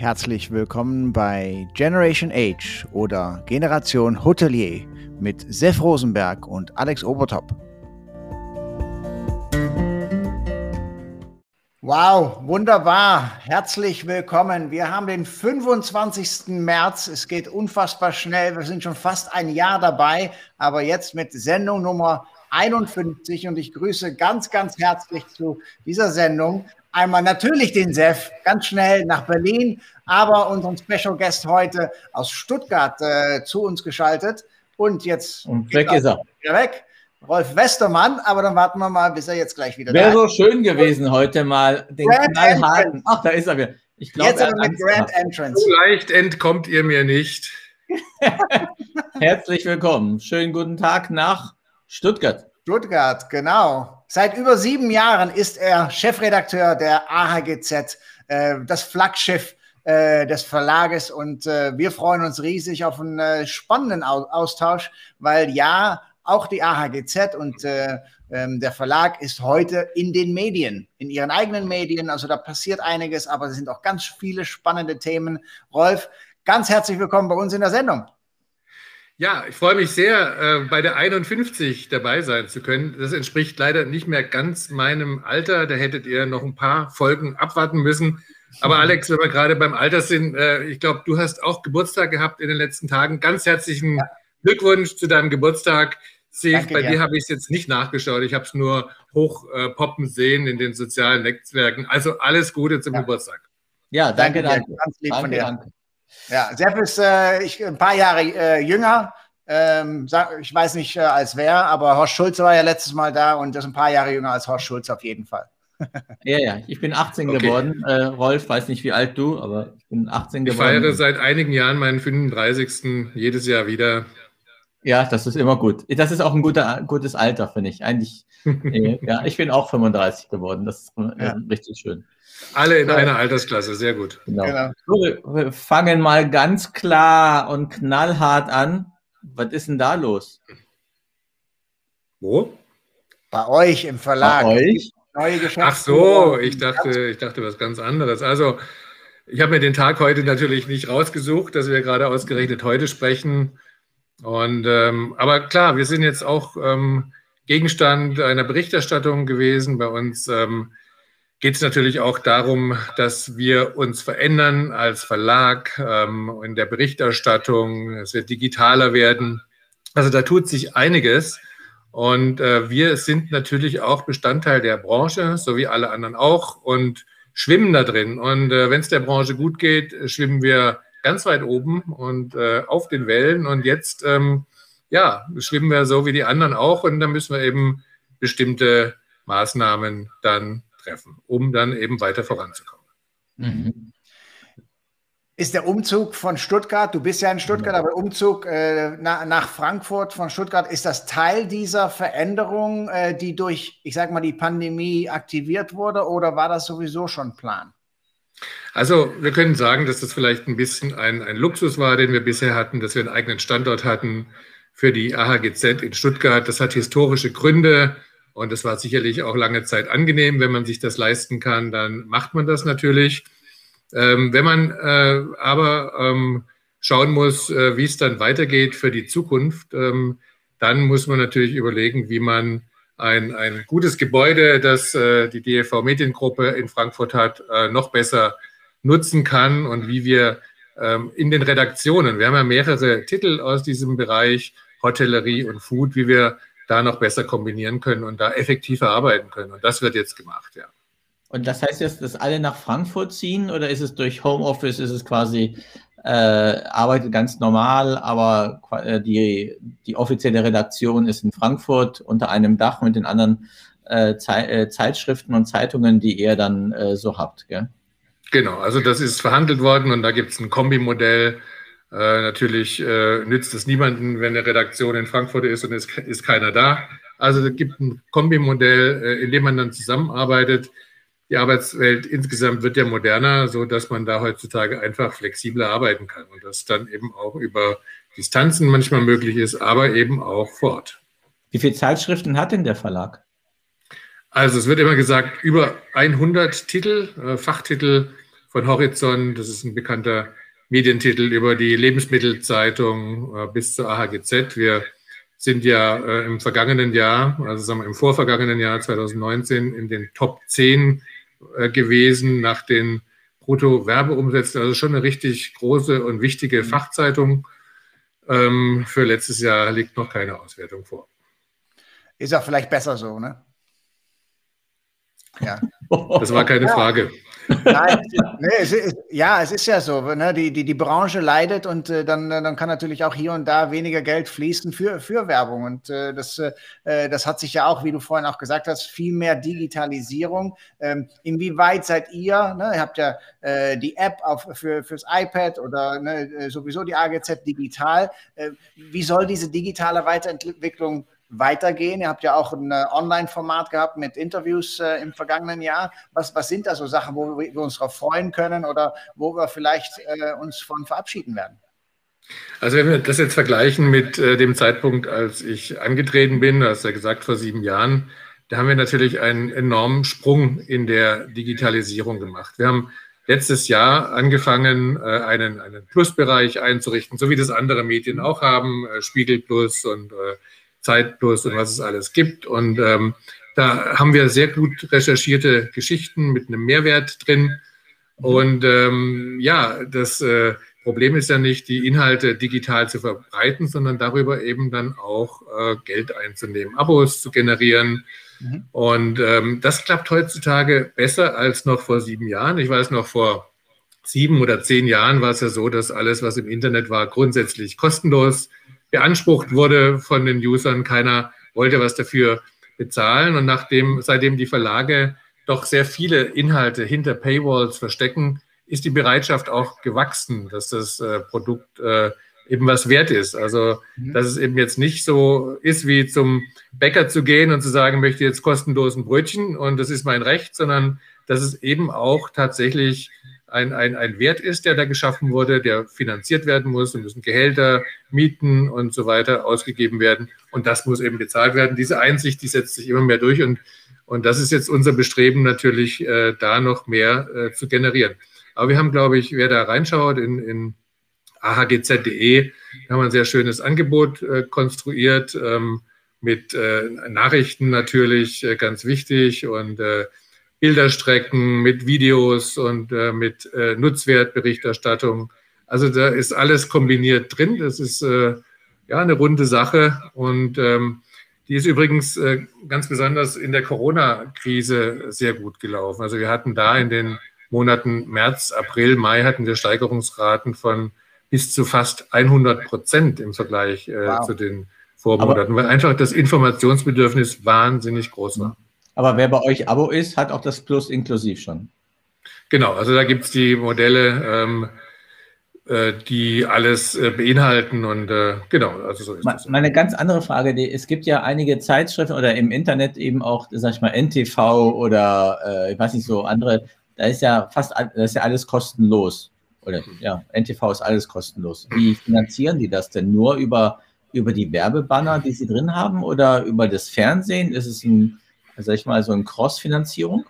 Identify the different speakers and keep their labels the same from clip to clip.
Speaker 1: Herzlich willkommen bei Generation Age oder Generation Hotelier mit Sef Rosenberg und Alex Obertop. Wow, wunderbar. Herzlich willkommen. Wir haben den 25. März. Es geht unfassbar schnell. Wir sind schon fast ein Jahr dabei, aber jetzt mit Sendung Nummer 51 und ich grüße ganz, ganz herzlich zu dieser Sendung einmal natürlich den Sef ganz schnell nach Berlin, aber unseren Special Guest heute aus Stuttgart äh, zu uns geschaltet. Und jetzt
Speaker 2: und weg ist er.
Speaker 1: Wieder weg. Rolf Westermann, aber dann warten wir mal, bis er jetzt gleich wieder
Speaker 2: Wäre so schön gewesen, heute mal den knallharten. Ach, da ist er wieder.
Speaker 3: Ich glaube, jetzt aber mit Grand Entrance. So leicht entkommt ihr mir nicht.
Speaker 2: Herzlich willkommen. Schönen guten Tag nach Stuttgart.
Speaker 1: Stuttgart, genau. Seit über sieben Jahren ist er Chefredakteur der AHGZ, äh, das Flaggschiff äh, des Verlages. Und äh, wir freuen uns riesig auf einen äh, spannenden Au Austausch, weil ja, auch die AHGZ und äh, ähm, der Verlag ist heute in den Medien, in ihren eigenen Medien. Also da passiert einiges, aber es sind auch ganz viele spannende Themen. Rolf, ganz herzlich willkommen bei uns in der Sendung.
Speaker 3: Ja, ich freue mich sehr, äh, bei der 51 dabei sein zu können. Das entspricht leider nicht mehr ganz meinem Alter. Da hättet ihr noch ein paar Folgen abwarten müssen. Aber Alex, wenn wir gerade beim Alter sind, äh, ich glaube, du hast auch Geburtstag gehabt in den letzten Tagen. Ganz herzlichen ja. Glückwunsch zu deinem Geburtstag. Steve, bei dir habe ich es jetzt nicht nachgeschaut. Ich habe es nur hochpoppen äh, sehen in den sozialen Netzwerken. Also alles Gute zum ja. Geburtstag.
Speaker 1: Ja, danke, danke. danke. Ganz lieb danke, von dir. Danke. Ja, Sepp ist äh, ich, ein paar Jahre äh, jünger. Ähm, ich weiß nicht äh, als wer, aber Horst Schulze war ja letztes Mal da und ist ein paar Jahre jünger als Horst Schulze auf jeden Fall.
Speaker 2: ja, ja, ich bin 18 okay. geworden. Äh, Rolf, weiß nicht, wie alt du, aber ich bin 18
Speaker 3: geworden. Ich feiere seit einigen Jahren meinen 35. jedes Jahr wieder.
Speaker 2: Ja, das ist immer gut. Das ist auch ein guter, gutes Alter, finde ich. Eigentlich, äh, ja, ich bin auch 35 geworden. Das ist äh, ja. richtig schön.
Speaker 3: Alle in einer Altersklasse, sehr gut.
Speaker 2: Genau. genau. So, wir fangen mal ganz klar und knallhart an. Was ist denn da los?
Speaker 1: Wo? Bei euch im Verlag. Bei euch?
Speaker 3: Neue Ach so, ich dachte, ich dachte was ganz anderes. Also, ich habe mir den Tag heute natürlich nicht rausgesucht, dass wir gerade ausgerechnet heute sprechen. Und ähm, aber klar, wir sind jetzt auch ähm, Gegenstand einer Berichterstattung gewesen bei uns. Ähm, geht es natürlich auch darum, dass wir uns verändern als Verlag ähm, in der Berichterstattung. Es wird digitaler werden. Also da tut sich einiges. Und äh, wir sind natürlich auch Bestandteil der Branche, so wie alle anderen auch, und schwimmen da drin. Und äh, wenn es der Branche gut geht, schwimmen wir ganz weit oben und äh, auf den Wellen. Und jetzt, ähm, ja, schwimmen wir so wie die anderen auch. Und dann müssen wir eben bestimmte Maßnahmen dann treffen, um dann eben weiter voranzukommen. Mhm.
Speaker 1: Ist der Umzug von Stuttgart, du bist ja in Stuttgart, aber Umzug äh, nach, nach, Frankfurt von Stuttgart, ist das Teil dieser Veränderung, äh, die durch, ich sage mal, die Pandemie aktiviert wurde oder war das sowieso schon Plan?
Speaker 3: Also wir können sagen, dass das vielleicht ein bisschen ein, ein Luxus war, den wir bisher hatten, dass wir einen eigenen Standort hatten für die AHGZ in Stuttgart. Das hat historische Gründe. Und es war sicherlich auch lange Zeit angenehm. Wenn man sich das leisten kann, dann macht man das natürlich. Ähm, wenn man äh, aber ähm, schauen muss, äh, wie es dann weitergeht für die Zukunft, ähm, dann muss man natürlich überlegen, wie man ein, ein gutes Gebäude, das äh, die DFV Mediengruppe in Frankfurt hat, äh, noch besser nutzen kann und wie wir ähm, in den Redaktionen, wir haben ja mehrere Titel aus diesem Bereich, Hotellerie und Food, wie wir da noch besser kombinieren können und da effektiver arbeiten können. Und das wird jetzt gemacht, ja.
Speaker 2: Und das heißt jetzt, dass alle nach Frankfurt ziehen oder ist es durch Homeoffice, ist es quasi, äh, arbeitet ganz normal, aber äh, die, die offizielle Redaktion ist in Frankfurt unter einem Dach mit den anderen äh, Ze äh, Zeitschriften und Zeitungen, die ihr dann äh, so habt, gell?
Speaker 3: Genau, also das ist verhandelt worden und da gibt es ein Kombimodell, äh, natürlich nützt es niemanden, wenn eine Redaktion in Frankfurt ist und es ist keiner da. Also es gibt ein Kombimodell, in dem man dann zusammenarbeitet. Die Arbeitswelt insgesamt wird ja moderner, so dass man da heutzutage einfach flexibler arbeiten kann und das dann eben auch über Distanzen manchmal möglich ist, aber eben auch vor Ort.
Speaker 2: Wie viele Zeitschriften hat denn der Verlag?
Speaker 3: Also es wird immer gesagt, über 100 Titel, äh, Fachtitel von Horizont, das ist ein bekannter Medientitel über die Lebensmittelzeitung äh, bis zur AHGZ. Wir sind ja äh, im vergangenen Jahr, also sagen wir im vorvergangenen Jahr 2019 in den Top 10 äh, gewesen nach den Brutto-Werbeumsätzen. Also schon eine richtig große und wichtige mhm. Fachzeitung. Ähm, für letztes Jahr liegt noch keine Auswertung vor.
Speaker 1: Ist auch vielleicht besser so, ne?
Speaker 3: Ja. Das war keine Frage.
Speaker 1: Nein, nee, es ist, ja, es ist ja so. Ne? Die, die, die Branche leidet und äh, dann, dann kann natürlich auch hier und da weniger Geld fließen für, für Werbung. Und äh, das, äh, das hat sich ja auch, wie du vorhin auch gesagt hast, viel mehr Digitalisierung. Ähm, inwieweit seid ihr, ne? ihr habt ja äh, die App auf, für, fürs iPad oder ne, äh, sowieso die AGZ digital. Äh, wie soll diese digitale Weiterentwicklung weitergehen? Ihr habt ja auch ein äh, Online-Format gehabt mit Interviews äh, im vergangenen Jahr. Was, was sind da so Sachen, wo wir, wir uns darauf freuen können oder wo wir vielleicht äh, uns von verabschieden werden?
Speaker 3: Also wenn wir das jetzt vergleichen mit äh, dem Zeitpunkt, als ich angetreten bin, du hast ja gesagt vor sieben Jahren, da haben wir natürlich einen enormen Sprung in der Digitalisierung gemacht. Wir haben letztes Jahr angefangen, äh, einen, einen Plusbereich einzurichten, so wie das andere Medien auch haben, äh, Spiegel Plus und Zeitplus und was es alles gibt. Und ähm, da haben wir sehr gut recherchierte Geschichten mit einem Mehrwert drin. Und ähm, ja, das äh, Problem ist ja nicht, die Inhalte digital zu verbreiten, sondern darüber eben dann auch äh, Geld einzunehmen, Abos zu generieren. Mhm. Und ähm, das klappt heutzutage besser als noch vor sieben Jahren. Ich weiß noch, vor sieben oder zehn Jahren war es ja so, dass alles, was im Internet war, grundsätzlich kostenlos beansprucht wurde von den Usern. Keiner wollte was dafür bezahlen. Und nachdem, seitdem die Verlage doch sehr viele Inhalte hinter Paywalls verstecken, ist die Bereitschaft auch gewachsen, dass das äh, Produkt äh, eben was wert ist. Also, mhm. dass es eben jetzt nicht so ist, wie zum Bäcker zu gehen und zu sagen, ich möchte jetzt kostenlos ein Brötchen und das ist mein Recht, sondern dass es eben auch tatsächlich ein, ein, ein Wert ist, der da geschaffen wurde, der finanziert werden muss. Es müssen Gehälter, Mieten und so weiter ausgegeben werden. Und das muss eben bezahlt werden. Diese Einsicht, die setzt sich immer mehr durch. Und, und das ist jetzt unser Bestreben natürlich, äh, da noch mehr äh, zu generieren. Aber wir haben, glaube ich, wer da reinschaut in, in ahgz.de, haben ein sehr schönes Angebot äh, konstruiert. Ähm, mit äh, Nachrichten natürlich äh, ganz wichtig und äh, Bilderstrecken, mit Videos und äh, mit äh, Nutzwertberichterstattung. Also da ist alles kombiniert drin. Das ist äh, ja eine runde Sache und ähm, die ist übrigens äh, ganz besonders in der Corona-Krise sehr gut gelaufen. Also wir hatten da in den Monaten März, April, Mai hatten wir Steigerungsraten von bis zu fast 100 Prozent im Vergleich äh, wow. zu den Vormonaten, weil einfach das Informationsbedürfnis wahnsinnig groß war.
Speaker 2: Aber wer bei euch Abo ist, hat auch das Plus inklusiv schon.
Speaker 3: Genau, also da gibt es die Modelle, ähm, äh, die alles äh, beinhalten und äh, genau, also so ist das.
Speaker 2: Meine ganz andere Frage, die, es gibt ja einige Zeitschriften oder im Internet eben auch, sag ich mal, NTV oder äh, ich weiß nicht so andere, da ist ja fast da ist ja alles kostenlos. Oder ja, NTV ist alles kostenlos. Wie finanzieren die das denn? Nur über, über die Werbebanner, die sie drin haben oder über das Fernsehen? Ist es ein sag ich mal, so eine Cross-Finanzierung?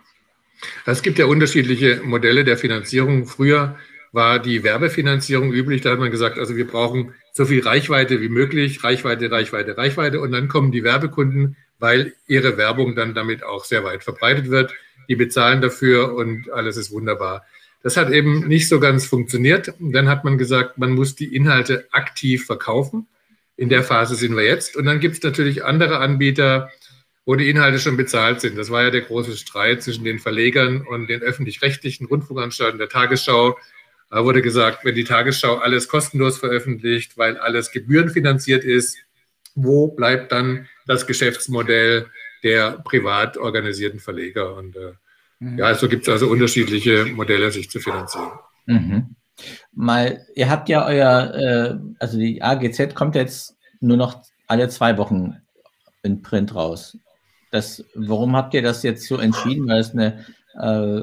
Speaker 3: Es gibt ja unterschiedliche Modelle der Finanzierung. Früher war die Werbefinanzierung üblich. Da hat man gesagt, also wir brauchen so viel Reichweite wie möglich, Reichweite, Reichweite, Reichweite. Und dann kommen die Werbekunden, weil ihre Werbung dann damit auch sehr weit verbreitet wird. Die bezahlen dafür und alles ist wunderbar. Das hat eben nicht so ganz funktioniert. Und dann hat man gesagt, man muss die Inhalte aktiv verkaufen. In der Phase sind wir jetzt. Und dann gibt es natürlich andere Anbieter, wo die Inhalte schon bezahlt sind. Das war ja der große Streit zwischen den Verlegern und den öffentlich-rechtlichen Rundfunkanstalten der Tagesschau. Da wurde gesagt, wenn die Tagesschau alles kostenlos veröffentlicht, weil alles gebührenfinanziert ist, wo bleibt dann das Geschäftsmodell der privat organisierten Verleger? Und äh, mhm. ja, so gibt es also unterschiedliche Modelle, sich zu finanzieren.
Speaker 2: Mhm. Mal, ihr habt ja euer, äh, also die AGZ kommt jetzt nur noch alle zwei Wochen in Print raus. Das, warum habt ihr das jetzt so entschieden? Weil es eine, äh,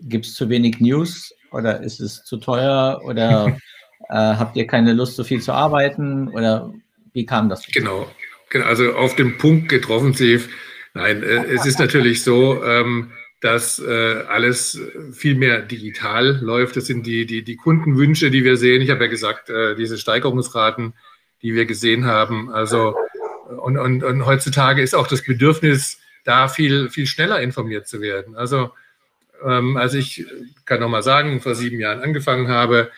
Speaker 2: gibt es zu wenig News oder ist es zu teuer oder äh, habt ihr keine Lust, so viel zu arbeiten oder wie kam das?
Speaker 3: Genau, genau also auf den Punkt getroffen, Steve. Nein, äh, es ist natürlich so, ähm, dass äh, alles viel mehr digital läuft. Das sind die, die, die Kundenwünsche, die wir sehen. Ich habe ja gesagt, äh, diese Steigerungsraten, die wir gesehen haben. Also und, und, und heutzutage ist auch das Bedürfnis, da viel, viel schneller informiert zu werden. Also ähm, als ich, kann noch mal sagen, vor sieben Jahren angefangen habe,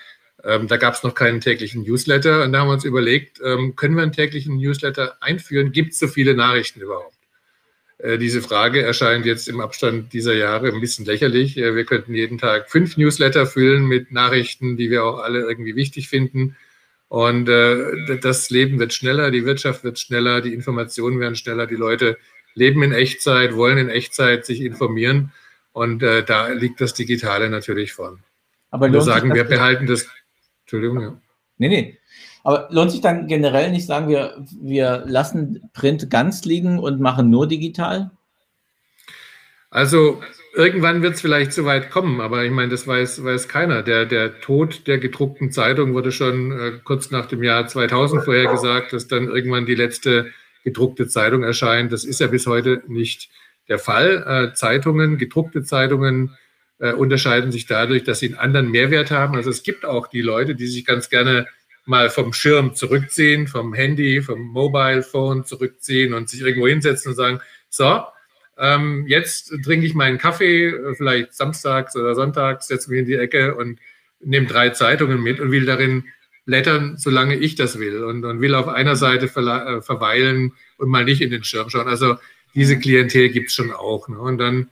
Speaker 3: ähm, da gab es noch keinen täglichen Newsletter und da haben wir uns überlegt, ähm, können wir einen täglichen Newsletter einführen? Gibt es so viele Nachrichten überhaupt? Äh, diese Frage erscheint jetzt im Abstand dieser Jahre ein bisschen lächerlich. Äh, wir könnten jeden Tag fünf Newsletter füllen mit Nachrichten, die wir auch alle irgendwie wichtig finden. Und äh, das Leben wird schneller, die Wirtschaft wird schneller, die Informationen werden schneller, die Leute leben in Echtzeit, wollen in Echtzeit sich informieren. Und äh, da liegt das Digitale natürlich vorn.
Speaker 2: Aber wir sagen, wir behalten das. Entschuldigung, ja. Nee, nee. Aber lohnt sich dann generell nicht sagen, wir, wir lassen Print ganz liegen und machen nur digital?
Speaker 3: Also irgendwann wird es vielleicht so weit kommen, aber ich meine, das weiß, weiß keiner. Der, der Tod der gedruckten Zeitung wurde schon äh, kurz nach dem Jahr 2000 vorher gesagt, dass dann irgendwann die letzte gedruckte Zeitung erscheint. Das ist ja bis heute nicht der Fall. Äh, Zeitungen, gedruckte Zeitungen äh, unterscheiden sich dadurch, dass sie einen anderen Mehrwert haben. Also es gibt auch die Leute, die sich ganz gerne mal vom Schirm zurückziehen, vom Handy, vom Mobile Phone zurückziehen und sich irgendwo hinsetzen und sagen, so, ähm, jetzt trinke ich meinen Kaffee, äh, vielleicht samstags oder sonntags, setze mich in die Ecke und nehme drei Zeitungen mit und will darin blättern, solange ich das will und, und will auf einer Seite äh, verweilen und mal nicht in den Schirm schauen. Also diese Klientel gibt es schon auch. Ne? Und dann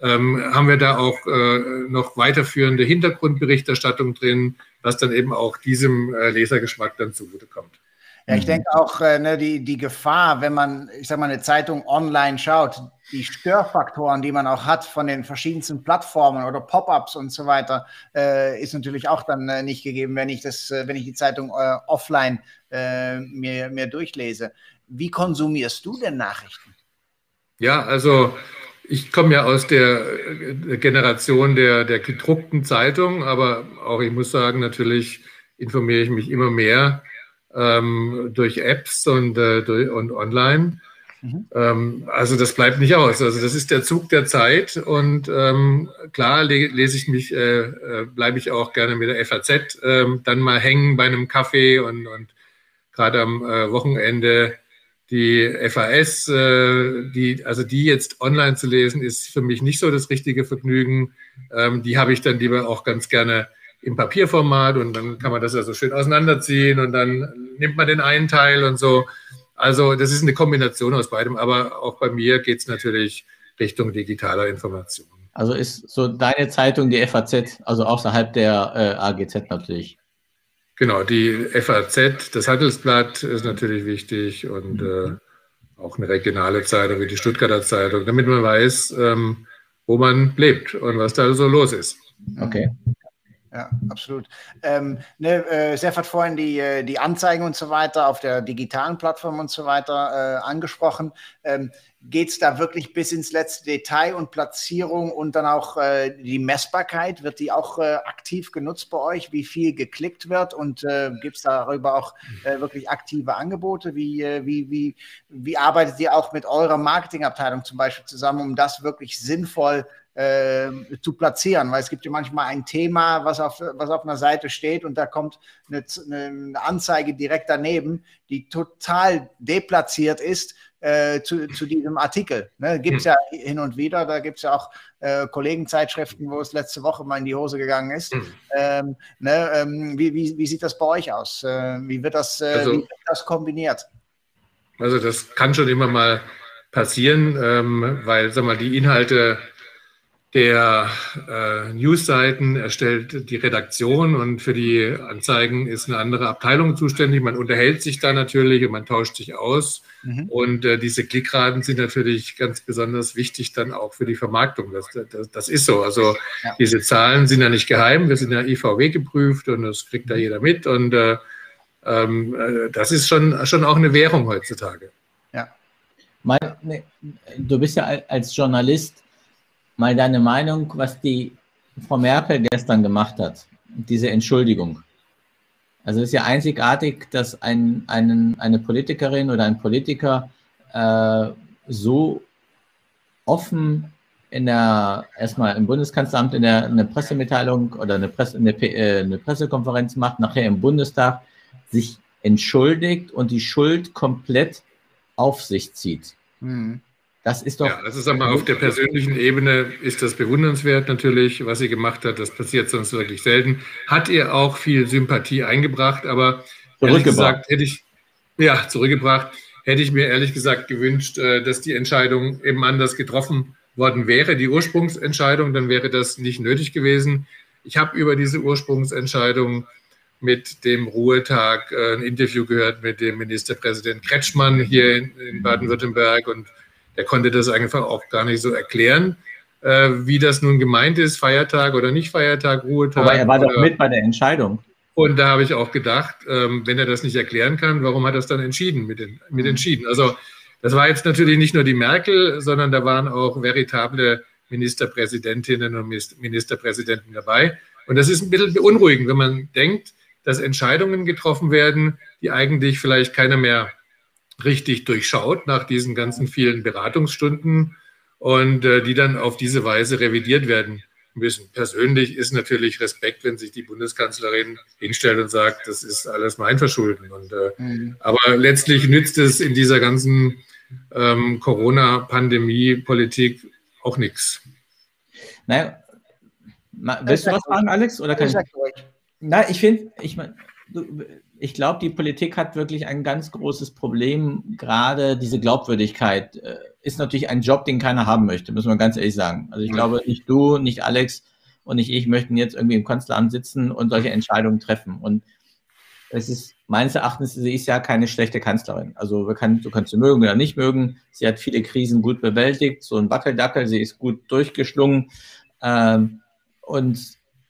Speaker 3: ähm, haben wir da auch äh, noch weiterführende Hintergrundberichterstattung drin, was dann eben auch diesem äh, Lesergeschmack dann zugutekommt.
Speaker 1: Ja, ich mhm. denke auch, äh, ne, die, die Gefahr, wenn man, ich sag mal, eine Zeitung online schaut, die Störfaktoren, die man auch hat von den verschiedensten Plattformen oder Pop-ups und so weiter, äh, ist natürlich auch dann äh, nicht gegeben, wenn ich das, äh, wenn ich die Zeitung äh, offline äh, mir, mir durchlese. Wie konsumierst du denn Nachrichten?
Speaker 3: Ja, also ich komme ja aus der Generation der, der gedruckten Zeitung, aber auch ich muss sagen, natürlich informiere ich mich immer mehr ähm, durch Apps und, äh, durch, und online. Mhm. Ähm, also das bleibt nicht aus. Also das ist der Zug der Zeit und ähm, klar le lese ich mich, äh, äh, bleibe ich auch gerne mit der FAZ äh, dann mal hängen bei einem Kaffee und, und gerade am äh, Wochenende die FAS, äh, die, also die jetzt online zu lesen, ist für mich nicht so das richtige Vergnügen. Ähm, die habe ich dann lieber auch ganz gerne im Papierformat und dann kann man das ja so schön auseinanderziehen und dann nimmt man den einen Teil und so. Also das ist eine Kombination aus beidem, aber auch bei mir geht es natürlich Richtung digitaler Information.
Speaker 2: Also ist so deine Zeitung die FAZ, also außerhalb der äh, AGZ natürlich.
Speaker 3: Genau, die FAZ, das Handelsblatt ist natürlich wichtig und äh, auch eine regionale Zeitung wie die Stuttgarter Zeitung, damit man weiß, ähm, wo man lebt und was da so los ist.
Speaker 2: Okay
Speaker 1: ja, absolut. Ähm, ne, äh, Sef hat vorhin die, äh, die Anzeigen und so weiter auf der digitalen Plattform und so weiter äh, angesprochen. Ähm, Geht es da wirklich bis ins letzte Detail und Platzierung und dann auch äh, die Messbarkeit? Wird die auch äh, aktiv genutzt bei euch, wie viel geklickt wird? Und gibt es darüber auch wirklich aktive Angebote? Wie, wie, wie, wie arbeitet ihr auch mit eurer Marketingabteilung zum Beispiel zusammen, um das wirklich sinnvoll zu äh, zu platzieren, weil es gibt ja manchmal ein Thema, was auf, was auf einer Seite steht und da kommt eine, eine Anzeige direkt daneben, die total deplatziert ist äh, zu, zu diesem Artikel. Ne? Gibt es hm. ja hin und wieder, da gibt es ja auch äh, Kollegenzeitschriften, wo es letzte Woche mal in die Hose gegangen ist. Mhm. Ähm, ne? ähm, wie, wie, wie, sieht das bei euch aus? Äh, wie, wird das, äh, also, wie wird das kombiniert?
Speaker 3: Also das kann schon immer mal passieren, ähm, weil sag mal, die Inhalte der äh, Newsseiten erstellt die Redaktion und für die Anzeigen ist eine andere Abteilung zuständig. Man unterhält sich da natürlich und man tauscht sich aus. Mhm. Und äh, diese Klickraten sind natürlich ganz besonders wichtig dann auch für die Vermarktung. Das, das, das ist so. Also ja. diese Zahlen sind ja nicht geheim. Wir sind ja IVW geprüft und das kriegt da mhm. jeder mit. Und äh, ähm, äh, das ist schon, schon auch eine Währung heutzutage.
Speaker 2: Ja. Mein, ne, du bist ja als Journalist mal deine Meinung, was die Frau Merkel gestern gemacht hat, diese Entschuldigung. Also es ist ja einzigartig, dass ein, einen, eine Politikerin oder ein Politiker äh, so offen in der, erstmal im Bundeskanzleramt in der, eine Pressemitteilung oder eine, Presse, eine, äh, eine Pressekonferenz macht, nachher im Bundestag sich entschuldigt und die Schuld komplett auf sich zieht. Mhm.
Speaker 3: Das ist doch. Ja, das ist aber auf der persönlichen Ebene ist das bewundernswert natürlich, was sie gemacht hat. Das passiert sonst wirklich selten. Hat ihr auch viel Sympathie eingebracht, aber ehrlich gesagt hätte ich, ja, zurückgebracht, hätte ich mir ehrlich gesagt gewünscht, äh, dass die Entscheidung eben anders getroffen worden wäre, die Ursprungsentscheidung, dann wäre das nicht nötig gewesen. Ich habe über diese Ursprungsentscheidung mit dem Ruhetag äh, ein Interview gehört mit dem Ministerpräsident Kretschmann hier in, in Baden-Württemberg und der konnte das einfach auch gar nicht so erklären, äh, wie das nun gemeint ist, Feiertag oder nicht Feiertag, Ruhetag.
Speaker 2: Aber er war doch mit bei der Entscheidung.
Speaker 3: Und da habe ich auch gedacht, ähm, wenn er das nicht erklären kann, warum hat er es dann entschieden, mit, den, mit entschieden? Also das war jetzt natürlich nicht nur die Merkel, sondern da waren auch veritable Ministerpräsidentinnen und Ministerpräsidenten dabei. Und das ist ein bisschen beunruhigend, wenn man denkt, dass Entscheidungen getroffen werden, die eigentlich vielleicht keiner mehr richtig durchschaut nach diesen ganzen vielen Beratungsstunden und äh, die dann auf diese Weise revidiert werden müssen. Persönlich ist natürlich Respekt, wenn sich die Bundeskanzlerin hinstellt und sagt, das ist alles mein Verschulden. Und, äh, mhm. Aber letztlich nützt es in dieser ganzen ähm, Corona-Pandemie-Politik auch nichts.
Speaker 2: Naja, willst du was fragen, Alex? Oder kann ich? Na, ich finde, ich meine, ich glaube, die Politik hat wirklich ein ganz großes Problem. Gerade diese Glaubwürdigkeit äh, ist natürlich ein Job, den keiner haben möchte, müssen wir ganz ehrlich sagen. Also ich glaube, nicht du, nicht Alex und nicht ich möchten jetzt irgendwie im Kanzleramt sitzen und solche Entscheidungen treffen. Und es ist meines Erachtens, sie ist ja keine schlechte Kanzlerin. Also kann, du kannst sie mögen oder nicht mögen. Sie hat viele Krisen gut bewältigt, so ein Wackeldackel, sie ist gut durchgeschlungen. Ähm, und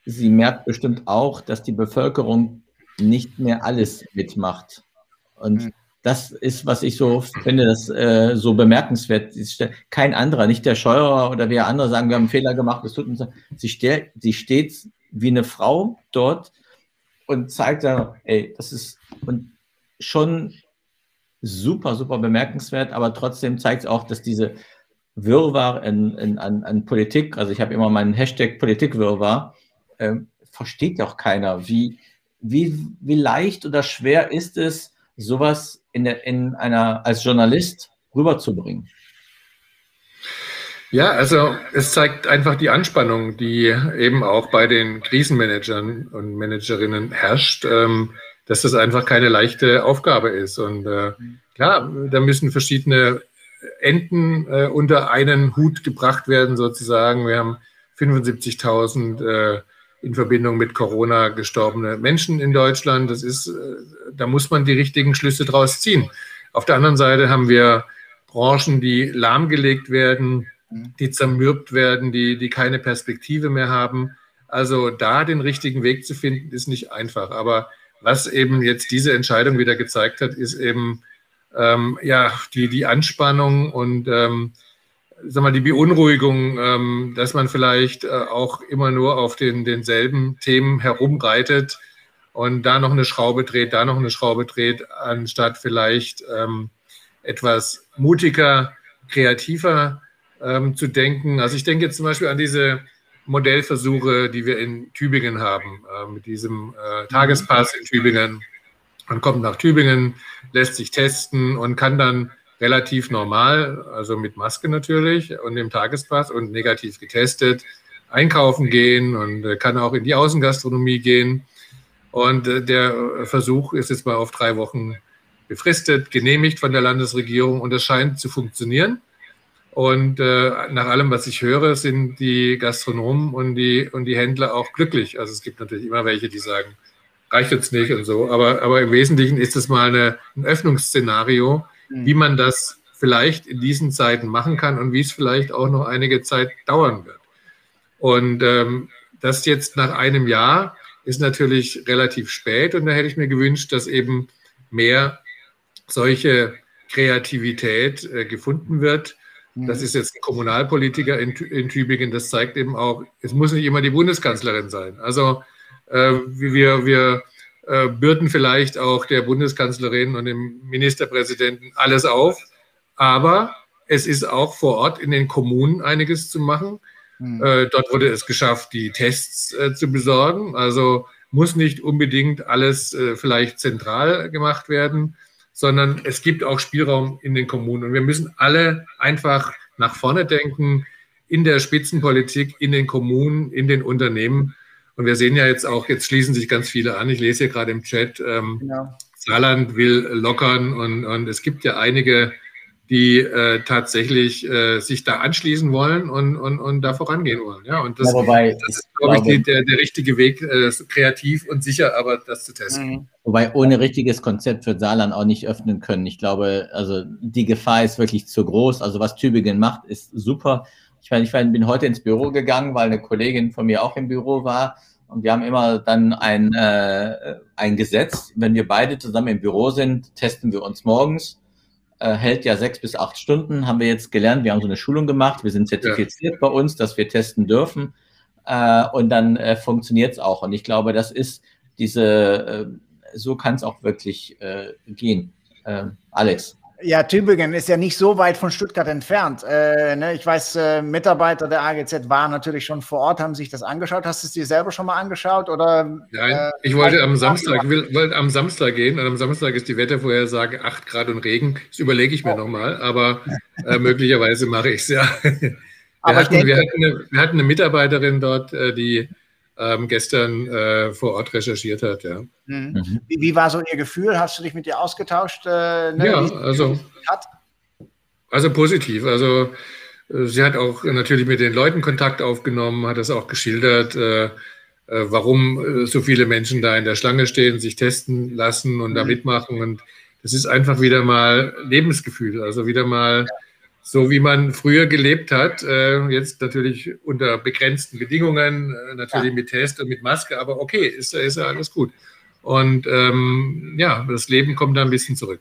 Speaker 2: sie merkt bestimmt auch, dass die Bevölkerung nicht mehr alles mitmacht. Und mhm. das ist, was ich so finde, das äh, so bemerkenswert. Kein anderer, nicht der Scheurer oder wer andere sagen, wir haben einen Fehler gemacht, das tut uns. Sie, stell, sie steht wie eine Frau dort und zeigt da, ey, das ist und schon super, super bemerkenswert, aber trotzdem zeigt es auch, dass diese Wirrwarr in, in, an, an Politik, also ich habe immer meinen Hashtag Politikwirrwarr, äh, versteht auch keiner, wie, wie, wie leicht oder schwer ist es, sowas in, der, in einer, als Journalist rüberzubringen?
Speaker 3: Ja, also es zeigt einfach die Anspannung, die eben auch bei den Krisenmanagern und Managerinnen herrscht, ähm, dass das einfach keine leichte Aufgabe ist. Und äh, klar, da müssen verschiedene Enden äh, unter einen Hut gebracht werden, sozusagen. Wir haben 75.000 äh, in Verbindung mit Corona gestorbene Menschen in Deutschland. Das ist, äh, da muss man die richtigen Schlüsse draus ziehen. Auf der anderen Seite haben wir Branchen, die lahmgelegt werden, die zermürbt werden, die, die keine Perspektive mehr haben. Also da den richtigen Weg zu finden, ist nicht einfach. Aber was eben jetzt diese Entscheidung wieder gezeigt hat, ist eben ähm, ja die, die Anspannung und ähm, sag mal, die Beunruhigung, ähm, dass man vielleicht äh, auch immer nur auf den, denselben Themen herumreitet und da noch eine Schraube dreht, da noch eine Schraube dreht, anstatt vielleicht ähm, etwas mutiger, kreativer ähm, zu denken. Also ich denke jetzt zum Beispiel an diese Modellversuche, die wir in Tübingen haben, äh, mit diesem äh, Tagespass in Tübingen. Man kommt nach Tübingen, lässt sich testen und kann dann relativ normal, also mit Maske natürlich und dem Tagespass und negativ getestet, einkaufen gehen und äh, kann auch in die Außengastronomie gehen. Und äh, der Versuch ist jetzt mal auf drei Wochen befristet, genehmigt von der Landesregierung und es scheint zu funktionieren. Und äh, nach allem, was ich höre, sind die Gastronomen und die, und die Händler auch glücklich. Also es gibt natürlich immer welche, die sagen, reicht uns nicht und so. Aber, aber im Wesentlichen ist es mal eine, ein Öffnungsszenario, wie man das vielleicht in diesen Zeiten machen kann und wie es vielleicht auch noch einige Zeit dauern wird. Und ähm, das jetzt nach einem Jahr ist natürlich relativ spät und da hätte ich mir gewünscht, dass eben mehr solche Kreativität äh, gefunden wird das ist jetzt ein Kommunalpolitiker in, in, Tübingen. Das zeigt eben auch, es muss nicht immer die Bundeskanzlerin sein. Also äh, wir, wir äh, bürden vielleicht auch der Bundeskanzlerin und dem Ministerpräsidenten alles auf. Aber es ist auch vor Ort in den Kommunen einiges zu machen. Mhm. Äh, dort wurde es geschafft, die Tests äh, zu besorgen. Also muss nicht unbedingt alles äh, vielleicht zentral gemacht werden, sondern es gibt auch Spielraum in den Kommunen. Und wir müssen alle einfach nach vorne denken in der Spitzenpolitik, in den Kommunen, in den Unternehmen. Und wir sehen ja jetzt auch, jetzt schließen sich ganz viele an. Ich lese hier gerade im Chat, ähm, genau. Saarland will lockern und, und es gibt ja einige die äh, tatsächlich äh, sich da anschließen wollen und, und, und da vorangehen wollen. Ja, und das, ja, wobei, das ist, glaube ich, die, der, der richtige Weg, äh, kreativ und sicher, aber das zu testen. Mhm.
Speaker 2: Wobei ohne richtiges Konzept wird Saarland auch nicht öffnen können. Ich glaube, also die Gefahr ist wirklich zu groß. Also was Tübingen macht, ist super. Ich, meine, ich bin heute ins Büro gegangen, weil eine Kollegin von mir auch im Büro war. Und wir haben immer dann ein, äh, ein Gesetz, wenn wir beide zusammen im Büro sind, testen wir uns morgens äh, hält ja sechs bis acht Stunden, haben wir jetzt gelernt. Wir haben so eine Schulung gemacht. Wir sind zertifiziert ja. bei uns, dass wir testen dürfen. Äh, und dann äh, funktioniert es auch. Und ich glaube, das ist diese, äh, so kann es auch wirklich äh, gehen. Äh, Alex.
Speaker 1: Ja, Tübingen ist ja nicht so weit von Stuttgart entfernt. Äh, ne, ich weiß, äh, Mitarbeiter der AGZ waren natürlich schon vor Ort, haben sich das angeschaut. Hast du es dir selber schon mal angeschaut? Oder,
Speaker 3: Nein, äh, ich wollte am Samstag, will, wollte am Samstag gehen und am Samstag ist die Wettervorhersage 8 Grad und Regen. Das überlege ich mir oh. nochmal, aber äh, möglicherweise mache ich es ja. wir, hatten, denke, wir, hatten eine, wir, hatten, eine, Mitarbeiterin dort, äh, die ähm, gestern äh, vor Ort recherchiert hat. Ja.
Speaker 1: Mhm. mhm. Wie, wie, war so Ihr Gefühl? Hast du dich mit ihr ausgetauscht?
Speaker 3: Äh, ne? Ja, also, also positiv. Also äh, sie hat auch natürlich mit den Leuten Kontakt aufgenommen, hat das auch geschildert, äh, äh warum äh, so viele Menschen da in der Schlange stehen, sich testen lassen und mhm. da mitmachen. Und das ist einfach wieder mal Lebensgefühl, also wieder mal ja so wie man früher gelebt hat, äh, jetzt natürlich unter begrenzten Bedingungen, äh, natürlich ja. mit Test und mit Maske, aber okay, ist, ist ja alles gut. Und ähm, ja, das Leben kommt da ein bisschen zurück.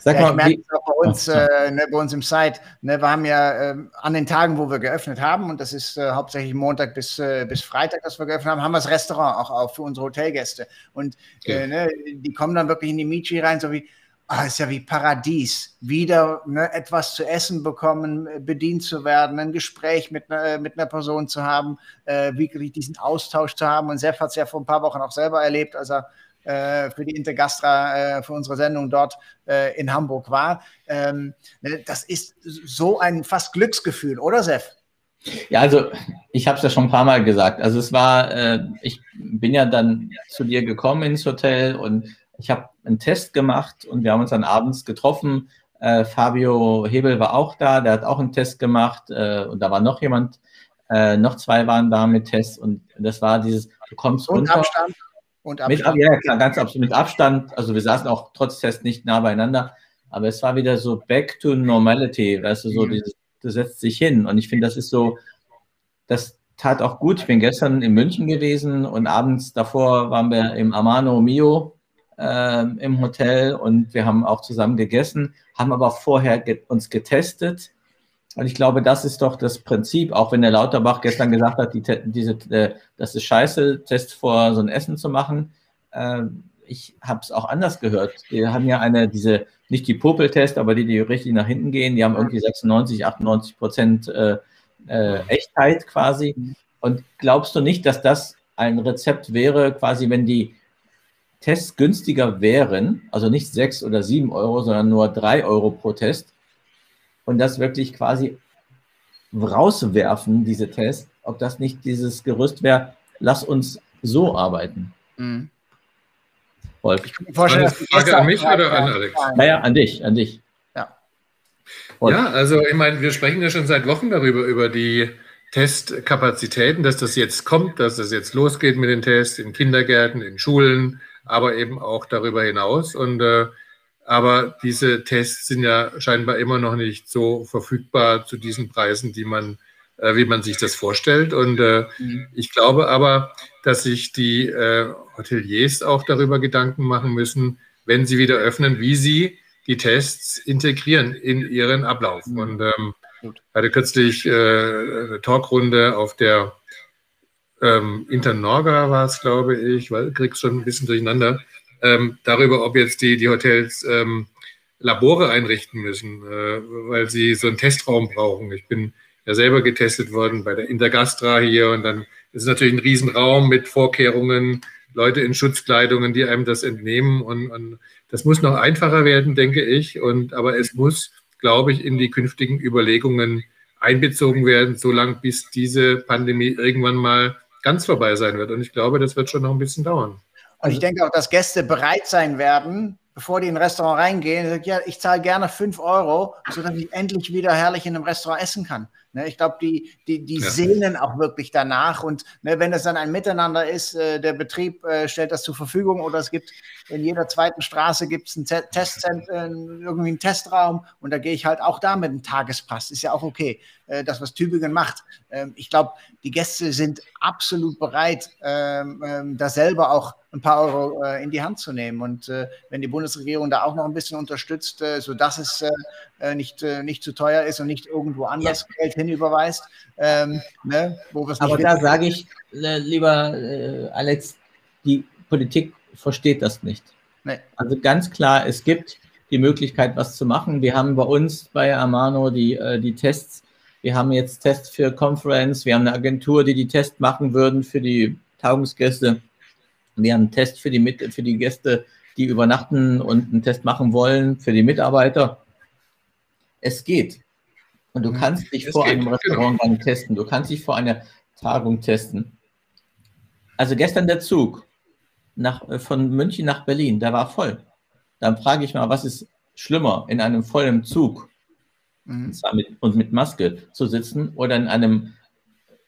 Speaker 1: Sag ja, mal, ich merke es auch bei uns, äh, ne, bei uns im Site. Ne, wir haben ja äh, an den Tagen, wo wir geöffnet haben, und das ist äh, hauptsächlich Montag bis, äh, bis Freitag, dass wir geöffnet haben, haben wir das Restaurant auch auf für unsere Hotelgäste. Und okay. ne, die kommen dann wirklich in die Michi rein, so wie, ah, ist ja wie Paradies, wieder ne, etwas zu essen bekommen, äh, bedient zu werden, ein Gespräch mit, äh, mit einer Person zu haben, äh, wirklich diesen Austausch zu haben. Und Sepp hat es ja vor ein paar Wochen auch selber erlebt, als er äh, für die Intergastra, äh, für unsere Sendung dort äh, in Hamburg war. Ähm, ne, das ist so ein fast Glücksgefühl, oder Sepp?
Speaker 2: Ja, also ich habe es ja schon ein paar Mal gesagt. Also es war, ich bin ja dann zu dir gekommen ins Hotel und ich habe einen Test gemacht und wir haben uns dann abends getroffen. Äh, Fabio Hebel war auch da, der hat auch einen Test gemacht äh, und da war noch jemand, äh, noch zwei waren da mit Tests und das war dieses, du kommst und runter. Abstand. Und Abstand. Mit, ja, klar, ganz absolut mit Abstand. Also wir saßen auch trotz Test nicht nah beieinander, aber es war wieder so back to normality, weißt du, so mhm. dieses, du setzt sich hin und ich finde, das ist so, das tat auch gut. Ich bin gestern in München gewesen und abends davor waren wir im Amano Mio äh, im Hotel und wir haben auch zusammen gegessen, haben aber vorher ge uns getestet. Und ich glaube, das ist doch das Prinzip, auch wenn der Lauterbach gestern gesagt hat, die, diese, äh, das ist scheiße, Test vor so ein Essen zu machen. Äh, ich habe es auch anders gehört. Wir haben ja eine, diese, nicht die Popeltest, aber die, die richtig nach hinten gehen, die haben irgendwie 96, 98 Prozent äh, äh, Echtheit quasi. Und glaubst du nicht, dass das ein Rezept wäre, quasi, wenn die Tests günstiger wären, also nicht sechs oder sieben Euro, sondern nur drei Euro pro Test, und das wirklich quasi rauswerfen, diese Tests, ob das nicht dieses Gerüst wäre, lass uns so arbeiten. Mhm.
Speaker 3: Wolf. Ich kann Frage an mich oder an Alex?
Speaker 2: Naja, an dich, an dich.
Speaker 3: Ja, ja also ich meine, wir sprechen ja schon seit Wochen darüber, über die Testkapazitäten, dass das jetzt kommt, dass das jetzt losgeht mit den Tests in Kindergärten, in Schulen, aber eben auch darüber hinaus. Und äh, aber diese Tests sind ja scheinbar immer noch nicht so verfügbar zu diesen Preisen, die man, äh, wie man sich das vorstellt. Und äh, mhm. ich glaube aber, dass sich die äh, Hoteliers auch darüber Gedanken machen müssen, wenn sie wieder öffnen, wie sie die Tests integrieren in ihren Ablauf. Mhm. Und ähm, hatte kürzlich äh, eine Talkrunde auf der ähm, Internorga war es, glaube ich, weil kriegst schon ein bisschen durcheinander, ähm, darüber, ob jetzt die, die Hotels ähm, Labore einrichten müssen, äh, weil sie so einen Testraum brauchen. Ich bin ja selber getestet worden bei der Intergastra hier und dann ist es natürlich ein Riesenraum mit Vorkehrungen, Leute in Schutzkleidungen, die einem das entnehmen und, und das muss noch einfacher werden, denke ich. Und aber es muss, glaube ich, in die künftigen Überlegungen einbezogen werden, solange bis diese Pandemie irgendwann mal ganz vorbei sein wird. Und ich glaube, das wird schon noch ein bisschen dauern.
Speaker 1: Und ich denke auch, dass Gäste bereit sein werden, bevor die in ein Restaurant reingehen, sagt, ja, ich zahle gerne 5 Euro, sodass ich endlich wieder herrlich in einem Restaurant essen kann. Ne, ich glaube, die, die, die ja. sehnen auch wirklich danach. Und ne, wenn es dann ein Miteinander ist, äh, der Betrieb äh, stellt das zur Verfügung oder es gibt in jeder zweiten Straße gibt es ein Testzentrum, äh, irgendwie einen Testraum und da gehe ich halt auch da mit einem Tagespass. Ist ja auch okay, äh, das, was Tübingen macht. Ähm, ich glaube, die Gäste sind absolut bereit, ähm, ähm, da selber auch ein paar Euro äh, in die Hand zu nehmen. Und äh, wenn die Bundesregierung da auch noch ein bisschen unterstützt, äh, sodass es äh, äh, nicht, äh, nicht zu teuer ist und nicht irgendwo anders ja. Geld hinüberweist, ähm, ne,
Speaker 2: wo wir Aber da sage ich, lieber Alex, die Politik versteht das nicht. Nee. Also ganz klar, es gibt die Möglichkeit, was zu machen. Wir haben bei uns bei Amano die, die Tests. Wir haben jetzt Tests für Conference. Wir haben eine Agentur, die die Tests machen würden für die Tagungsgäste. Wir haben einen Test für die, für die Gäste, die übernachten und einen Test machen wollen für die Mitarbeiter. Es geht. Und du mhm. kannst dich es vor geht, einem Restaurant genau. testen. Du kannst dich vor einer Tagung testen. Also gestern der Zug nach, äh, von München nach Berlin, der war voll. Dann frage ich mal, was ist schlimmer, in einem vollen Zug mhm. mit, und mit Maske zu sitzen oder in einem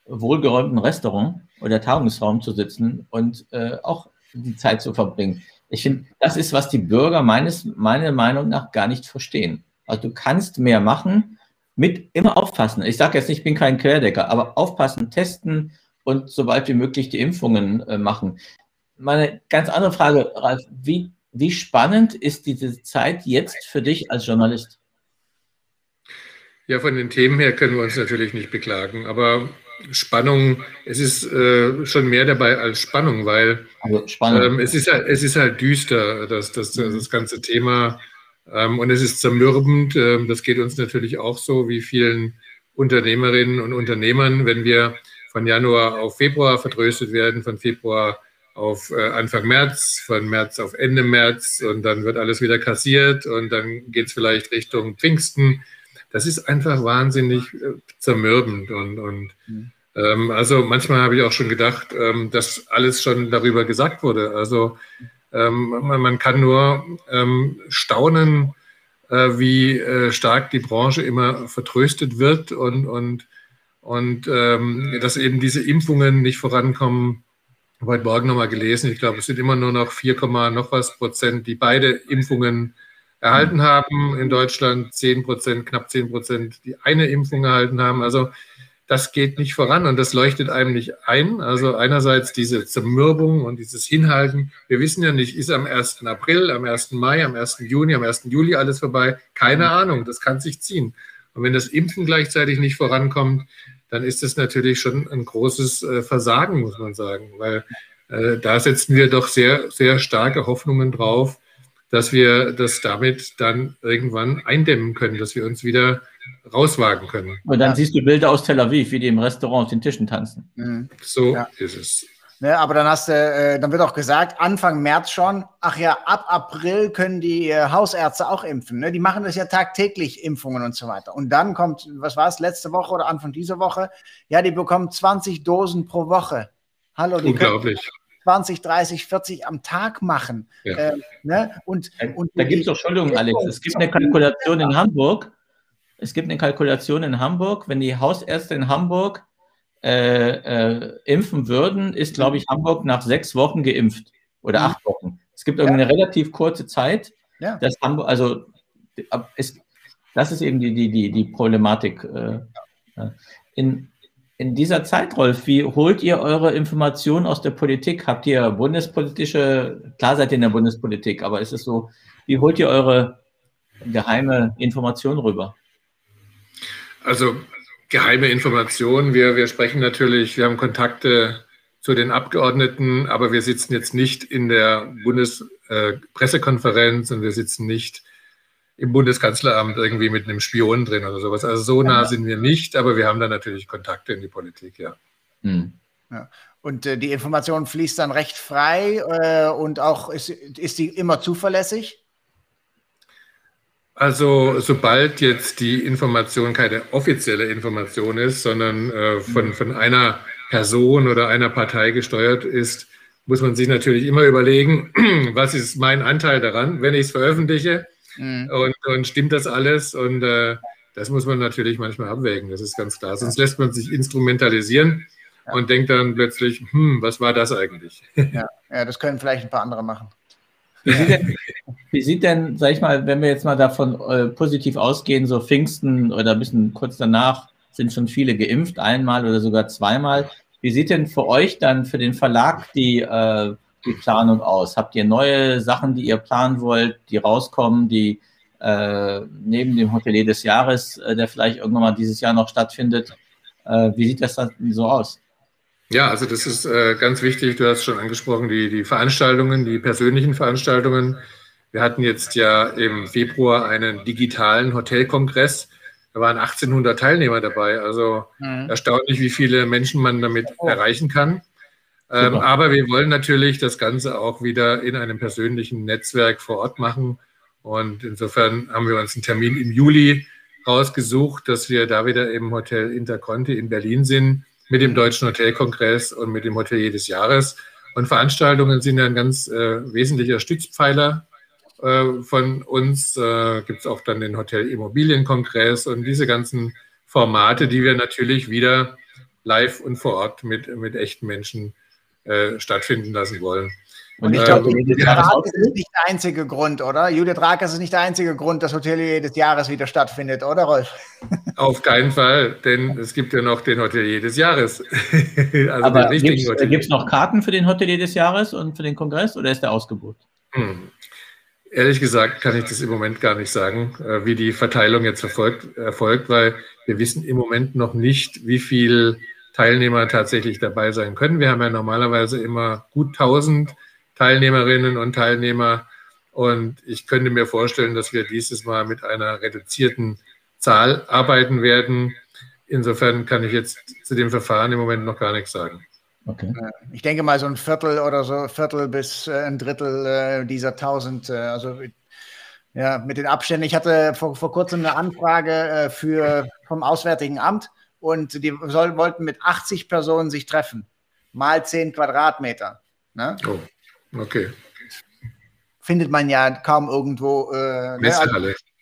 Speaker 2: wohlgeräumten Restaurant oder Tagungsraum zu sitzen und äh, auch die Zeit zu verbringen. Ich finde, das ist, was die Bürger meines, meiner Meinung nach gar nicht verstehen. Also du kannst mehr machen, mit immer aufpassen. Ich sage jetzt nicht, ich bin kein Querdecker, aber aufpassen, testen und sobald wie möglich die Impfungen äh, machen. Meine ganz andere Frage, Ralf, wie, wie spannend ist diese Zeit jetzt für dich als Journalist?
Speaker 3: Ja, von den Themen her können wir uns natürlich nicht beklagen, aber Spannung, es ist äh, schon mehr dabei als Spannung, weil also ähm, es, ist halt, es ist halt düster, das, das, das ganze Thema. Ähm, und es ist zermürbend. Ähm, das geht uns natürlich auch so wie vielen Unternehmerinnen und Unternehmern, wenn wir von Januar auf Februar vertröstet werden, von Februar auf äh, Anfang März, von März auf Ende März und dann wird alles wieder kassiert und dann geht es vielleicht Richtung Pfingsten das ist einfach wahnsinnig äh, zermürbend. Und, und mhm. ähm, also manchmal habe ich auch schon gedacht, ähm, dass alles schon darüber gesagt wurde. Also ähm, man, man, kann nur ähm, staunen, äh, wie äh, stark die Branche immer vertröstet wird und, und, und ähm, dass eben diese Impfungen nicht vorankommen. Ich habe heute Morgen nochmal gelesen, ich glaube, es sind immer nur noch 4, noch was Prozent, die beide Impfungen erhalten haben. In Deutschland 10 Prozent, knapp 10 Prozent, die eine Impfung erhalten haben. Also das geht nicht voran und das leuchtet einem nicht ein. Also einerseits diese Zermürbung und dieses Hinhalten. Wir wissen ja nicht, ist am 1. April, am 1. Mai, am 1. Juni, am 1. Juli alles vorbei? Keine Ahnung, das kann sich ziehen. Und wenn das Impfen gleichzeitig nicht vorankommt, dann ist das natürlich schon ein großes äh, Versagen, muss man sagen, weil äh, da setzen wir doch sehr, sehr starke Hoffnungen drauf, dass wir das damit dann irgendwann eindämmen können, dass wir uns wieder rauswagen können.
Speaker 2: Und dann ja. siehst du Bilder aus Tel Aviv, wie die im Restaurant auf den Tischen tanzen.
Speaker 3: Mhm. So ja. ist es.
Speaker 1: Ne, aber dann hast du, äh, dann wird auch gesagt, Anfang März schon, ach ja, ab April können die äh, Hausärzte auch impfen. Ne? Die machen das ja tagtäglich, Impfungen und so weiter. Und dann kommt, was war es, letzte Woche oder Anfang dieser Woche? Ja, die bekommen 20 Dosen pro Woche.
Speaker 3: Hallo, die Unglaublich. Können,
Speaker 1: 20, 30, 40 am Tag machen. Ja. Äh, ne?
Speaker 2: und, und, da gibt es doch, Entschuldigung, Alex, es gibt eine Kalkulation in Hamburg. Es gibt eine Kalkulation in Hamburg, wenn die Hausärzte in Hamburg äh, äh, impfen würden, ist, glaube ich, Hamburg nach sechs Wochen geimpft oder mhm. acht Wochen. Es gibt irgendwie ja. eine relativ kurze Zeit, ja. dass Hamburg, also es, das ist eben die, die, die, die Problematik. Äh, in, in dieser Zeit, Rolf, wie holt ihr eure Informationen aus der Politik? Habt ihr bundespolitische, klar seid ihr in der Bundespolitik, aber ist es so, wie holt ihr eure geheime Information rüber?
Speaker 3: Also geheime Informationen, wir, wir sprechen natürlich, wir haben Kontakte zu den Abgeordneten, aber wir sitzen jetzt nicht in der Bundespressekonferenz äh, und wir sitzen nicht im Bundeskanzleramt irgendwie mit einem Spion drin oder sowas. Also so nah sind wir nicht, aber wir haben da natürlich Kontakte in die Politik, ja. Hm.
Speaker 1: ja. Und äh, die Information fließt dann recht frei äh, und auch ist, ist die immer zuverlässig?
Speaker 3: Also sobald jetzt die Information keine offizielle Information ist, sondern äh, von, von einer Person oder einer Partei gesteuert ist, muss man sich natürlich immer überlegen, was ist mein Anteil daran, wenn ich es veröffentliche mhm. und, und, stimmt das alles und äh, das muss man natürlich manchmal abwägen, das ist ganz klar. Sonst lässt man sich instrumentalisieren ja. und denkt dann plötzlich, hm, was war das eigentlich?
Speaker 1: Ja. ja, das können vielleicht ein paar andere machen.
Speaker 2: Wie sieht, denn, wie sieht denn, sag ich mal, wenn wir jetzt mal davon äh, positiv ausgehen, so Pfingsten oder ein bisschen kurz danach sind schon viele geimpft, einmal oder sogar zweimal. Wie sieht denn für euch dann, für den Verlag, die, äh, die Planung aus? Habt ihr neue Sachen, die ihr planen wollt, die rauskommen, die äh, neben dem Hotelier des Jahres, äh, der vielleicht irgendwann mal dieses Jahr noch stattfindet, äh, wie sieht das dann so aus?
Speaker 3: Ja, also das ist äh, ganz wichtig. Du hast schon angesprochen, die, die Veranstaltungen, die persönlichen Veranstaltungen. Wir hatten jetzt ja im Februar einen digitalen Hotelkongress. Da waren 1800 Teilnehmer dabei. Also mhm. erstaunlich, wie viele Menschen man damit oh. erreichen kann. Ähm, aber wir wollen natürlich das Ganze auch wieder in einem persönlichen Netzwerk vor Ort machen. Und insofern haben wir uns einen Termin im Juli rausgesucht, dass wir da wieder im Hotel Interconti in Berlin sind mit dem Deutschen Hotelkongress und mit dem Hotelier des Jahres. Und Veranstaltungen sind ja ein ganz äh, wesentlicher Stützpfeiler äh, von uns. Äh, Gibt es auch dann den Hotel Immobilienkongress und diese ganzen Formate, die wir natürlich wieder live und vor Ort mit, mit echten Menschen äh, stattfinden lassen wollen.
Speaker 1: Und ich glaube, äh, Judith Rakers ist nicht der einzige Grund, oder? Judith Rakers ist nicht der einzige Grund, dass Hotelier des Jahres wieder stattfindet, oder Rolf?
Speaker 3: Auf keinen Fall, denn es gibt ja noch den Hotelier des Jahres.
Speaker 2: also Aber gibt es noch Karten für den Hotelier des Jahres und für den Kongress oder ist der ausgebucht? Hm.
Speaker 3: Ehrlich gesagt kann ich das im Moment gar nicht sagen, äh, wie die Verteilung jetzt erfolgt, erfolgt, weil wir wissen im Moment noch nicht, wie viele Teilnehmer tatsächlich dabei sein können. Wir haben ja normalerweise immer gut 1000 Teilnehmerinnen und Teilnehmer. Und ich könnte mir vorstellen, dass wir dieses Mal mit einer reduzierten Zahl arbeiten werden. Insofern kann ich jetzt zu dem Verfahren im Moment noch gar nichts sagen.
Speaker 1: Okay. Ich denke mal so ein Viertel oder so, Viertel bis äh, ein Drittel äh, dieser 1000, äh, also ja, mit den Abständen. Ich hatte vor, vor kurzem eine Anfrage für, vom Auswärtigen Amt und die soll, wollten mit 80 Personen sich treffen, mal 10 Quadratmeter. Ne? Oh. Okay. Findet man ja kaum irgendwo. Äh, Messehalle. Ne? Also,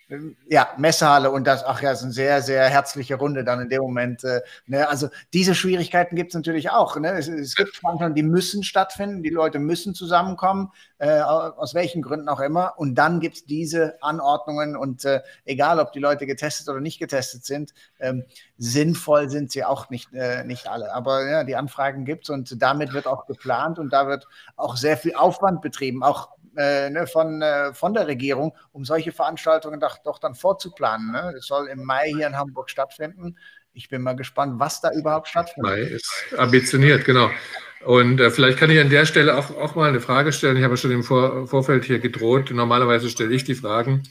Speaker 1: ja, Messehalle und das, ach ja, ist eine sehr, sehr herzliche Runde dann in dem Moment. Äh, ne? Also diese Schwierigkeiten gibt es natürlich auch. Ne? Es, es gibt Veranstaltungen, die müssen stattfinden, die Leute müssen zusammenkommen, äh, aus welchen Gründen auch immer. Und dann gibt es diese Anordnungen und äh, egal, ob die Leute getestet oder nicht getestet sind, ähm, sinnvoll sind sie auch nicht, äh, nicht alle. Aber ja, die Anfragen gibt es und damit wird auch geplant und da wird auch sehr viel Aufwand betrieben, auch äh, ne, von, äh, von der Regierung, um solche Veranstaltungen doch, doch dann vorzuplanen. Ne? Es soll im Mai hier in Hamburg stattfinden. Ich bin mal gespannt, was da überhaupt stattfindet.
Speaker 3: Mai ist ambitioniert, genau. Und äh, vielleicht kann ich an der Stelle auch, auch mal eine Frage stellen. Ich habe schon im Vor Vorfeld hier gedroht. Normalerweise stelle ich die Fragen.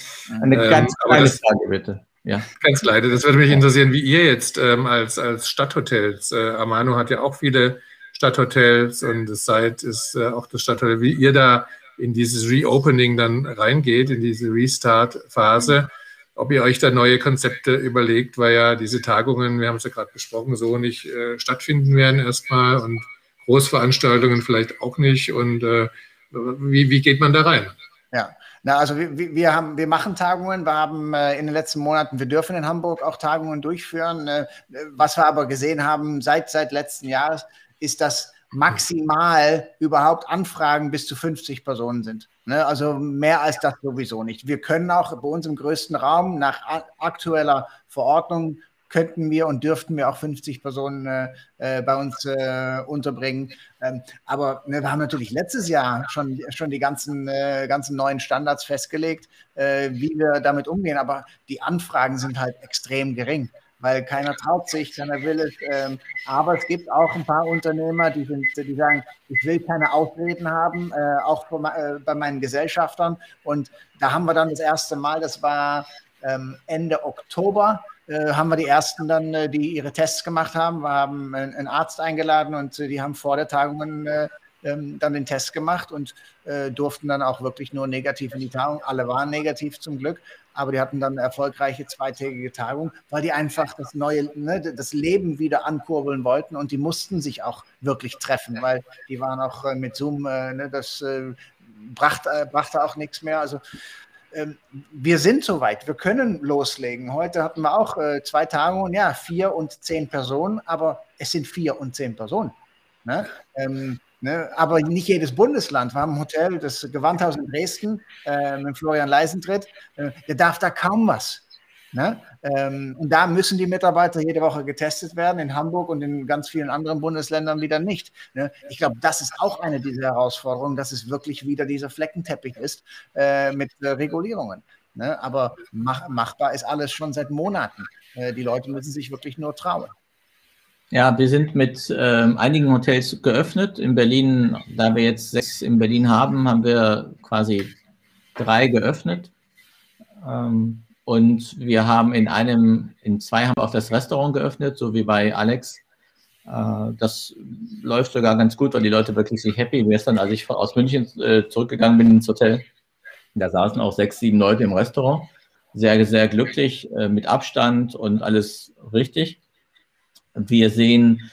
Speaker 2: Eine ähm, ganz kleine das, Frage, bitte.
Speaker 3: Ja. Ganz kleine. Das würde mich interessieren, wie ihr jetzt ähm, als, als Stadthotels, äh, Amano hat ja auch viele Stadthotels und das Site ist äh, auch das Stadthotel, wie ihr da in dieses Reopening dann reingeht, in diese Restart-Phase. Ob ihr euch da neue Konzepte überlegt, weil ja diese Tagungen, wir haben es ja gerade besprochen, so nicht äh, stattfinden werden erstmal und Großveranstaltungen vielleicht auch nicht. Und äh, wie, wie geht man da rein?
Speaker 1: Ja, na, also wir, wir, haben, wir machen Tagungen, wir haben äh, in den letzten Monaten, wir dürfen in Hamburg auch Tagungen durchführen. Äh, was wir aber gesehen haben seit, seit letzten Jahres, ist, dass maximal überhaupt Anfragen bis zu 50 Personen sind. Ne? Also mehr als das sowieso nicht. Wir können auch bei uns im größten Raum nach aktueller Verordnung könnten wir und dürften wir auch 50 Personen äh, äh, bei uns äh, unterbringen. Ähm, aber ne, wir haben natürlich letztes Jahr schon, schon die ganzen, äh, ganzen neuen Standards festgelegt, äh, wie wir damit umgehen. Aber die Anfragen sind halt extrem gering. Weil keiner traut sich, keiner will es. Ähm, aber es gibt auch ein paar Unternehmer, die, sind, die sagen, ich will keine Ausreden haben, äh, auch bei, äh, bei meinen Gesellschaftern. Und da haben wir dann das erste Mal, das war ähm, Ende Oktober, äh, haben wir die ersten dann, äh, die ihre Tests gemacht haben. Wir haben einen Arzt eingeladen und äh, die haben vor der Tagung ähm, dann den Test gemacht und durften dann auch wirklich nur negativ in die Tagung. Alle waren negativ zum Glück, aber die hatten dann eine erfolgreiche zweitägige Tagung, weil die einfach das neue, ne, das Leben wieder ankurbeln wollten und die mussten sich auch wirklich treffen, weil die waren auch mit Zoom, ne, das brachte, brachte auch nichts mehr. Also ähm, wir sind soweit, wir können loslegen. Heute hatten wir auch äh, zwei Tagungen, ja, vier und zehn Personen, aber es sind vier und zehn Personen. Ne? Ähm, ne? Aber nicht jedes Bundesland. Wir haben ein Hotel, das Gewandhaus in Dresden äh, mit Florian Leisentritt, äh, der darf da kaum was. Ne? Ähm, und da müssen die Mitarbeiter jede Woche getestet werden, in Hamburg und in ganz vielen anderen Bundesländern wieder nicht. Ne? Ich glaube, das ist auch eine dieser Herausforderungen, dass es wirklich wieder dieser Fleckenteppich ist äh, mit äh, Regulierungen. Ne? Aber mach, machbar ist alles schon seit Monaten. Äh, die Leute müssen sich wirklich nur trauen.
Speaker 2: Ja, wir sind mit ähm, einigen Hotels geöffnet. In Berlin, da wir jetzt sechs in Berlin haben, haben wir quasi drei geöffnet. Ähm, und wir haben in einem, in zwei haben wir auch das Restaurant geöffnet, so wie bei Alex. Äh, das läuft sogar ganz gut, weil die Leute wirklich sich happy. Gestern, als ich aus München äh, zurückgegangen bin ins Hotel, da saßen auch sechs, sieben Leute im Restaurant. Sehr, sehr glücklich, äh, mit Abstand und alles richtig. Wir sehen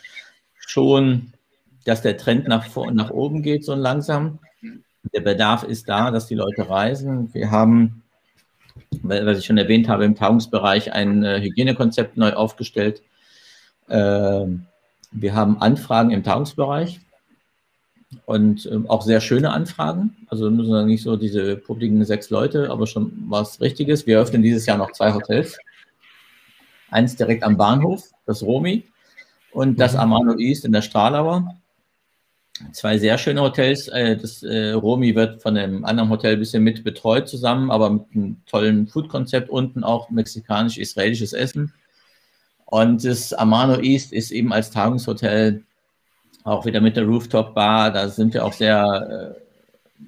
Speaker 2: schon, dass der Trend nach, nach oben geht, so langsam. Der Bedarf ist da, dass die Leute reisen. Wir haben was ich schon erwähnt habe, im Tagungsbereich ein äh, Hygienekonzept neu aufgestellt. Ähm, wir haben Anfragen im Tagungsbereich und ähm, auch sehr schöne Anfragen. Also müssen wir nicht so diese publiken sechs Leute, aber schon was Richtiges. Wir öffnen dieses Jahr noch zwei Hotels. Eins direkt am Bahnhof, das Romi, und das mhm. Amano East in der Stralauer zwei sehr schöne Hotels. Äh, das äh, Romi wird von einem anderen Hotel ein bisschen mit betreut zusammen, aber mit einem tollen Food-Konzept unten auch mexikanisch-israelisches Essen. Und das Amano East ist eben als Tagungshotel auch wieder mit der Rooftop-Bar. Da sind wir auch sehr, äh,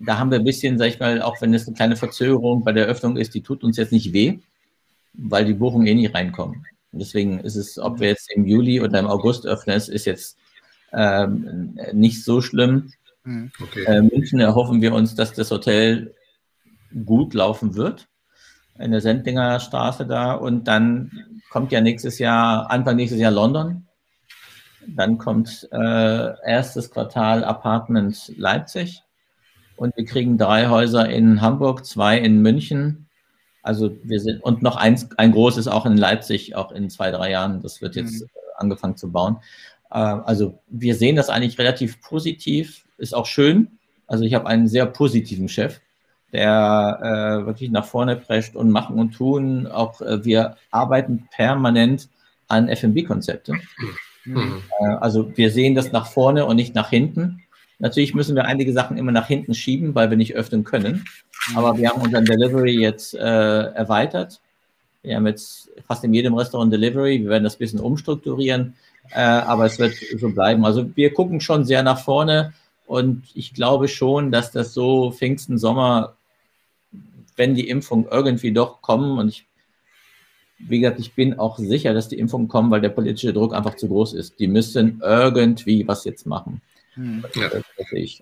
Speaker 2: da haben wir ein bisschen, sag ich mal, auch wenn es eine kleine Verzögerung bei der Eröffnung ist, die tut uns jetzt nicht weh, weil die Buchungen eh nicht reinkommen. Und deswegen ist es, ob wir jetzt im Juli oder im August öffnen, ist jetzt ähm, nicht so schlimm. Hm. Okay. Äh, München erhoffen wir uns, dass das Hotel gut laufen wird in der Sendlinger Straße da und dann kommt ja nächstes Jahr, Anfang nächstes Jahr London. Dann kommt äh, erstes Quartal Apartment Leipzig und wir kriegen drei Häuser in Hamburg, zwei in München. Also wir sind und noch eins, ein großes auch in Leipzig, auch in zwei, drei Jahren. Das wird jetzt mhm. angefangen zu bauen. Äh, also wir sehen das eigentlich relativ positiv, ist auch schön. Also ich habe einen sehr positiven Chef, der äh, wirklich nach vorne prescht und machen und tun. Auch äh, wir arbeiten permanent an FMB-Konzepte. Mhm. Äh, also wir sehen das nach vorne und nicht nach hinten. Natürlich müssen wir einige Sachen immer nach hinten schieben, weil wir nicht öffnen können. Aber wir haben unseren Delivery jetzt äh, erweitert. Wir haben jetzt fast in jedem Restaurant Delivery. Wir werden das ein bisschen umstrukturieren. Äh, aber es wird so bleiben. Also wir gucken schon sehr nach vorne und ich glaube schon, dass das so Pfingsten, Sommer, wenn die Impfungen irgendwie doch kommen und ich, wie gesagt, ich bin auch sicher, dass die Impfungen kommen, weil der politische Druck einfach zu groß ist. Die müssen irgendwie was jetzt machen. Hm. Ja.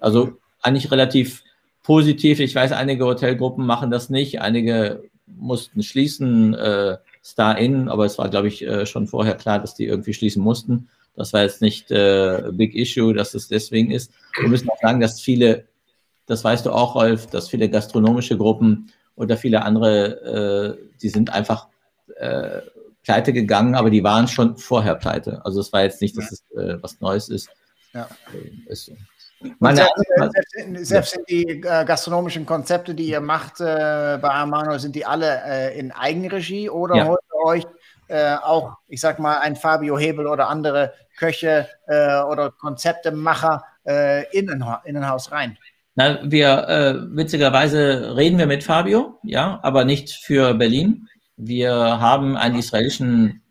Speaker 2: Also eigentlich relativ positiv. Ich weiß, einige Hotelgruppen machen das nicht, einige mussten schließen. Äh, Star In, aber es war, glaube ich, äh, schon vorher klar, dass die irgendwie schließen mussten. Das war jetzt nicht äh, Big Issue, dass es deswegen ist. Wir müssen auch sagen, dass viele, das weißt du auch, Rolf, dass viele gastronomische Gruppen oder viele andere, äh, die sind einfach äh, pleite gegangen, aber die waren schon vorher pleite. Also es war jetzt nicht, dass es äh, was Neues ist. Ja.
Speaker 1: Ist so. Meine, selbst, selbst, die äh, gastronomischen Konzepte, die ihr macht äh, bei Armano, sind die alle äh, in Eigenregie oder ja. holt ihr euch äh, auch, ich sag mal, ein Fabio Hebel oder andere Köche äh, oder Konzeptemacher äh, in, in ein Haus rein?
Speaker 2: Na, wir witzigerweise reden wir mit Fabio, ja, aber nicht für Berlin. wir haben einen israelischen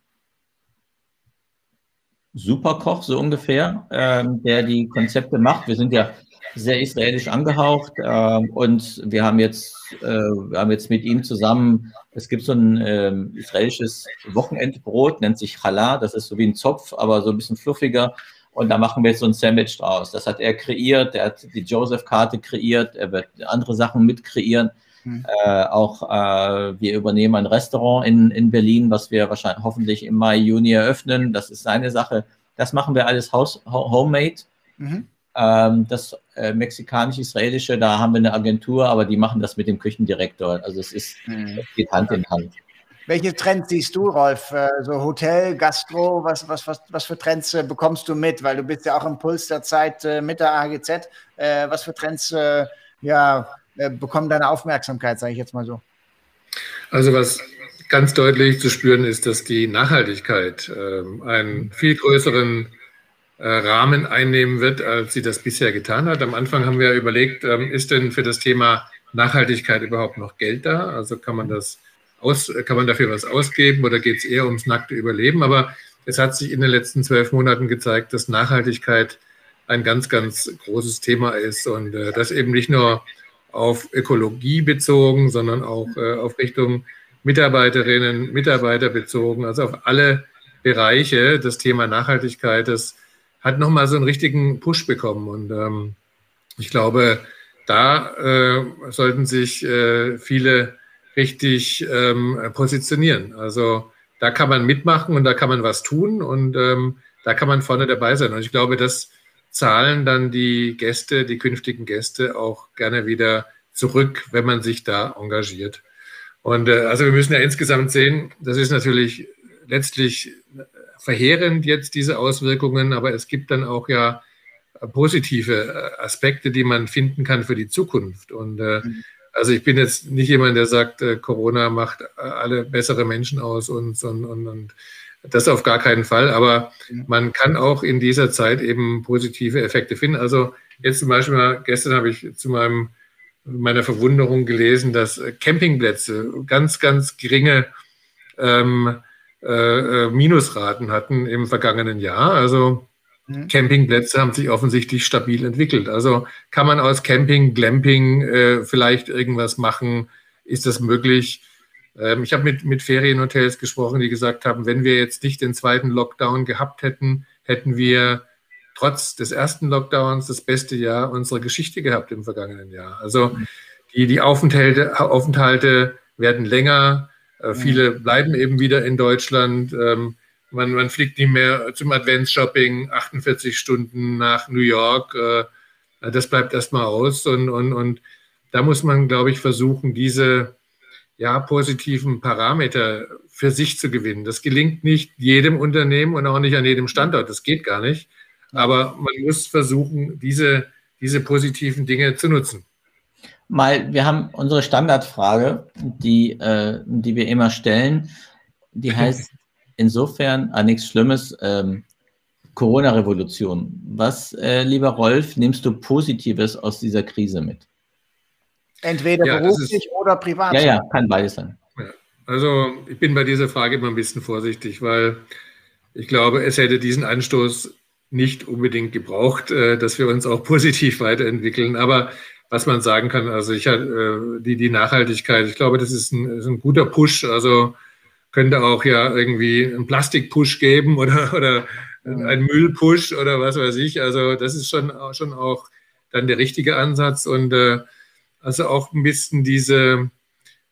Speaker 2: Superkoch, so ungefähr, ähm, der die Konzepte macht. Wir sind ja sehr israelisch angehaucht ähm, und wir haben jetzt, äh, wir haben jetzt mit ihm zusammen, es gibt so ein ähm, israelisches Wochenendbrot, nennt sich Challah, das ist so wie ein Zopf, aber so ein bisschen fluffiger. Und da machen wir jetzt so ein Sandwich draus. Das hat er kreiert, er hat die Joseph-Karte kreiert, er wird andere Sachen mit kreieren. Mhm. Äh, auch äh, wir übernehmen ein Restaurant in, in Berlin, was wir wahrscheinlich hoffentlich im Mai, Juni eröffnen. Das ist seine Sache. Das machen wir alles Haus, homemade. Mhm. Ähm, das äh, mexikanisch-israelische, da haben wir eine Agentur, aber die machen das mit dem Küchendirektor. Also es ist, mhm. es geht Hand in Hand.
Speaker 1: Welche Trends siehst du, Rolf? Äh, so Hotel, Gastro, was, was, was, was für Trends äh, bekommst du mit? Weil du bist ja auch im Puls der Zeit äh, mit der AGZ. Was für Trends ja, bekommen deine Aufmerksamkeit, sage ich jetzt mal so?
Speaker 3: Also was ganz deutlich zu spüren ist, dass die Nachhaltigkeit ähm, einen viel größeren Rahmen einnehmen wird, als sie das bisher getan hat. Am Anfang haben wir überlegt, ähm, ist denn für das Thema Nachhaltigkeit überhaupt noch Geld da? Also kann man das aus, kann man dafür was ausgeben oder geht es eher ums nackte Überleben? Aber es hat sich in den letzten zwölf Monaten gezeigt, dass Nachhaltigkeit ein ganz, ganz großes Thema ist und äh, das eben nicht nur auf Ökologie bezogen, sondern auch äh, auf Richtung Mitarbeiterinnen, Mitarbeiter bezogen, also auf alle Bereiche. Das Thema Nachhaltigkeit, das hat nochmal so einen richtigen Push bekommen und ähm, ich glaube, da äh, sollten sich äh, viele richtig ähm, positionieren. Also da kann man mitmachen und da kann man was tun und ähm, da kann man vorne dabei sein. Und ich glaube, das zahlen dann die Gäste, die künftigen Gäste auch gerne wieder zurück, wenn man sich da engagiert. Und äh, also wir müssen ja insgesamt sehen, das ist natürlich letztlich verheerend jetzt diese Auswirkungen, aber es gibt dann auch ja positive Aspekte, die man finden kann für die Zukunft. Und äh, mhm. Also ich bin jetzt nicht jemand, der sagt, äh, Corona macht äh, alle bessere Menschen aus und, und, und, und das auf gar keinen Fall. Aber man kann auch in dieser Zeit eben positive Effekte finden. Also jetzt zum Beispiel mal, gestern habe ich zu meinem, meiner Verwunderung gelesen, dass äh, Campingplätze ganz, ganz geringe ähm, äh, Minusraten hatten im vergangenen Jahr. Also. Campingplätze haben sich offensichtlich stabil entwickelt. Also kann man aus Camping, Glamping äh, vielleicht irgendwas machen? Ist das möglich? Ähm, ich habe mit, mit Ferienhotels gesprochen, die gesagt haben, wenn wir jetzt nicht den zweiten Lockdown gehabt hätten, hätten wir trotz des ersten Lockdowns das beste Jahr unserer Geschichte gehabt im vergangenen Jahr. Also mhm. die, die Aufenthalte, Aufenthalte werden länger. Äh, mhm. viele bleiben eben wieder in Deutschland. Ähm, man, man fliegt nicht mehr zum Advents-Shopping 48 Stunden nach New York. Äh, das bleibt erstmal aus. Und, und, und da muss man, glaube ich, versuchen, diese ja, positiven Parameter für sich zu gewinnen. Das gelingt nicht jedem Unternehmen und auch nicht an jedem Standort. Das geht gar nicht. Aber man muss versuchen, diese, diese positiven Dinge zu nutzen.
Speaker 2: Mal, wir haben unsere Standardfrage, die, äh, die wir immer stellen. Die heißt, insofern ah, nichts Schlimmes. Ähm, Corona-Revolution. Was, äh, lieber Rolf, nimmst du Positives aus dieser Krise mit?
Speaker 1: Entweder ja, beruflich ist, oder privat.
Speaker 2: Ja, ja, kann beides sein.
Speaker 3: Also ich bin bei dieser Frage immer ein bisschen vorsichtig, weil ich glaube, es hätte diesen Anstoß nicht unbedingt gebraucht, äh, dass wir uns auch positiv weiterentwickeln. Aber was man sagen kann, also ich äh, die, die Nachhaltigkeit, ich glaube, das ist ein, ist ein guter Push. Also könnte auch ja irgendwie einen Plastikpush geben oder, oder einen Müllpush oder was weiß ich. Also das ist schon, schon auch dann der richtige Ansatz und äh, also auch ein bisschen diese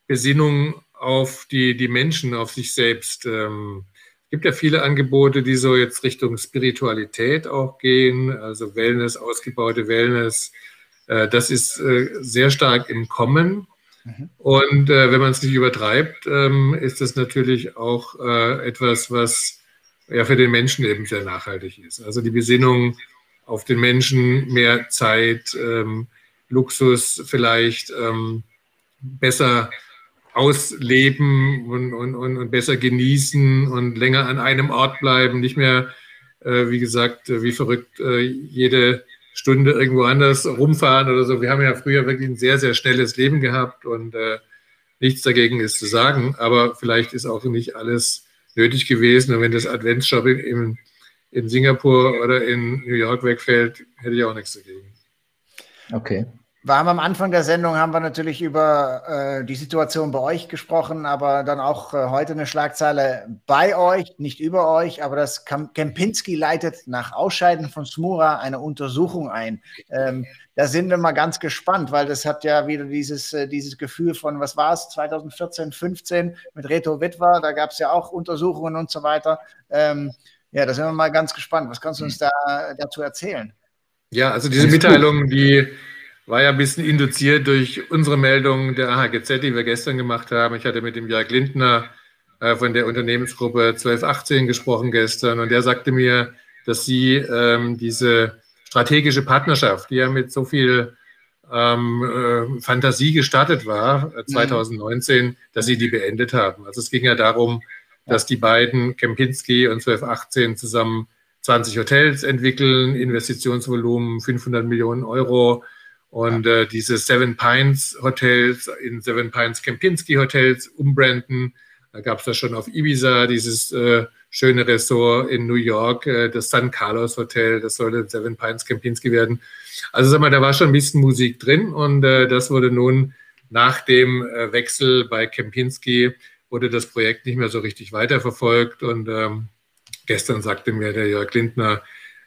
Speaker 3: Besinnung auf die, die Menschen, auf sich selbst. Ähm, es gibt ja viele Angebote, die so jetzt Richtung Spiritualität auch gehen, also Wellness, ausgebaute Wellness. Äh, das ist äh, sehr stark im Kommen. Mhm. Und äh, wenn man es nicht übertreibt, ähm, ist das natürlich auch äh, etwas, was ja für den Menschen eben sehr nachhaltig ist. Also die Besinnung auf den Menschen, mehr Zeit, ähm, Luxus vielleicht ähm, besser ausleben und, und, und, besser genießen und länger an einem Ort bleiben, nicht mehr, äh, wie gesagt, wie verrückt äh, jede Stunde irgendwo anders rumfahren oder so. Wir haben ja früher wirklich ein sehr, sehr schnelles Leben gehabt und äh, nichts dagegen ist zu sagen, aber vielleicht ist auch nicht alles nötig gewesen. Und wenn das Adventsshopping in, in Singapur oder in New York wegfällt, hätte ich auch nichts dagegen.
Speaker 1: Okay. Wir haben am Anfang der Sendung haben wir natürlich über äh, die Situation bei euch gesprochen, aber dann auch äh, heute eine Schlagzeile bei euch, nicht über euch, aber das Kempinski leitet nach Ausscheiden von Smura eine Untersuchung ein. Ähm, da sind wir mal ganz gespannt, weil das hat ja wieder dieses, äh, dieses Gefühl von, was war es, 2014, 15 mit Reto Witwer, da gab es ja auch Untersuchungen und so weiter. Ähm, ja, da sind wir mal ganz gespannt. Was kannst du uns da dazu erzählen?
Speaker 3: Ja, also diese Mitteilung, die war ja ein bisschen induziert durch unsere Meldung der AHGZ, die wir gestern gemacht haben. Ich hatte mit dem Jörg Lindner äh, von der Unternehmensgruppe 1218 gesprochen gestern und der sagte mir, dass sie ähm, diese strategische Partnerschaft, die ja mit so viel ähm, äh, Fantasie gestartet war, äh, 2019, mhm. dass sie die beendet haben. Also es ging ja darum, dass die beiden, Kempinski und 1218, zusammen 20 Hotels entwickeln, Investitionsvolumen 500 Millionen Euro, und äh, diese Seven Pines Hotels in Seven Pines Kempinski Hotels umbranden. Da gab es das schon auf Ibiza, dieses äh, schöne Ressort in New York, äh, das San Carlos Hotel, das sollte Seven Pines Kempinski werden. Also sag mal, da war schon ein bisschen Musik drin und äh, das wurde nun nach dem äh, Wechsel bei Kempinski wurde das Projekt nicht mehr so richtig weiterverfolgt und ähm, gestern sagte mir der Jörg Lindner,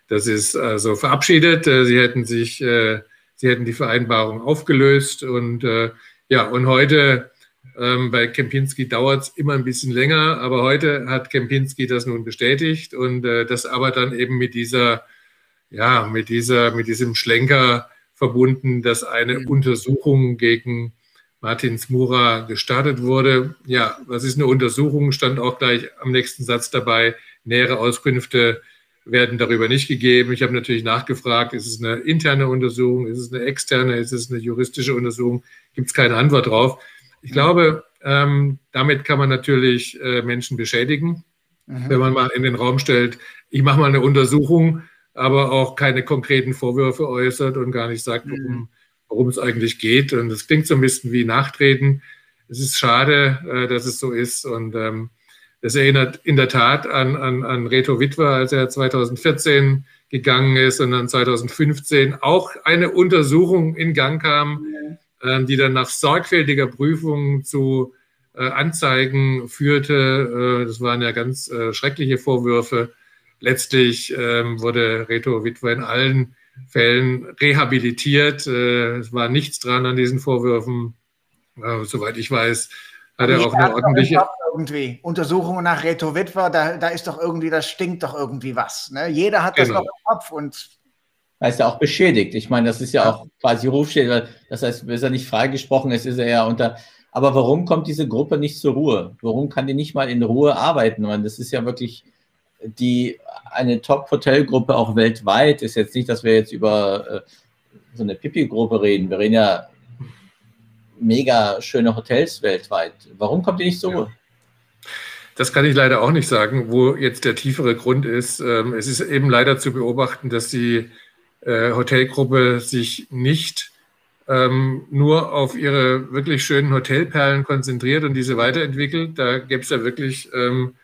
Speaker 3: das ist also verabschiedet. Sie hätten sich äh, sie hätten die Vereinbarung aufgelöst. Und äh, ja, und heute ähm, bei Kempinski dauert es immer ein bisschen länger, aber heute hat Kempinski das nun bestätigt und äh, das aber dann eben mit dieser, ja, mit dieser, mit diesem Schlenker verbunden, dass eine mhm. Untersuchung gegen Martin Smura gestartet wurde. Ja, was ist eine Untersuchung? Stand auch gleich am nächsten Satz dabei. Nähere Auskünfte werden darüber nicht gegeben. Ich habe natürlich nachgefragt, ist es eine interne Untersuchung, ist es eine externe, ist es eine juristische Untersuchung? Gibt es keine Antwort drauf. Ich glaube, ähm, damit kann man natürlich äh, Menschen beschädigen, mhm. wenn man mal in den Raum stellt, ich mache mal eine Untersuchung, aber auch keine konkreten Vorwürfe äußert und gar nicht sagt, worum, mhm. worum es eigentlich geht. Und das klingt so ein bisschen wie Nachtreten. Es ist schade, äh, dass es so ist. Und ähm, das erinnert in der Tat an, an, an Reto Witwer, als er 2014 gegangen ist und dann 2015 auch eine Untersuchung in Gang kam, äh, die dann nach sorgfältiger Prüfung zu äh, Anzeigen führte. Äh, das waren ja ganz äh, schreckliche Vorwürfe. Letztlich ähm, wurde Reto Witwer in allen Fällen rehabilitiert. Äh, es war nichts dran an diesen Vorwürfen. Äh, soweit ich weiß, hat er auch eine ordentliche.
Speaker 1: Irgendwie. Untersuchungen nach Reto Witwer, da, da ist doch irgendwie, das stinkt doch irgendwie was. Ne? Jeder hat das genau. noch im Kopf und.
Speaker 2: Er ist ja auch beschädigt. Ich meine, das ist ja, ja. auch quasi Rufschädigung. Das heißt, ist er nicht freigesprochen ist, ist er ja unter. Aber warum kommt diese Gruppe nicht zur Ruhe? Warum kann die nicht mal in Ruhe arbeiten? Meine, das ist ja wirklich die, eine Top-Hotelgruppe auch weltweit. Ist jetzt nicht, dass wir jetzt über äh, so eine Pipi-Gruppe reden. Wir reden ja mega schöne Hotels weltweit. Warum kommt ihr nicht so? Ja.
Speaker 3: Das kann ich leider auch nicht sagen, wo jetzt der tiefere Grund ist. Ähm, es ist eben leider zu beobachten, dass die äh, Hotelgruppe sich nicht ähm, nur auf ihre wirklich schönen Hotelperlen konzentriert und diese weiterentwickelt. Da gäbe es ja wirklich ähm,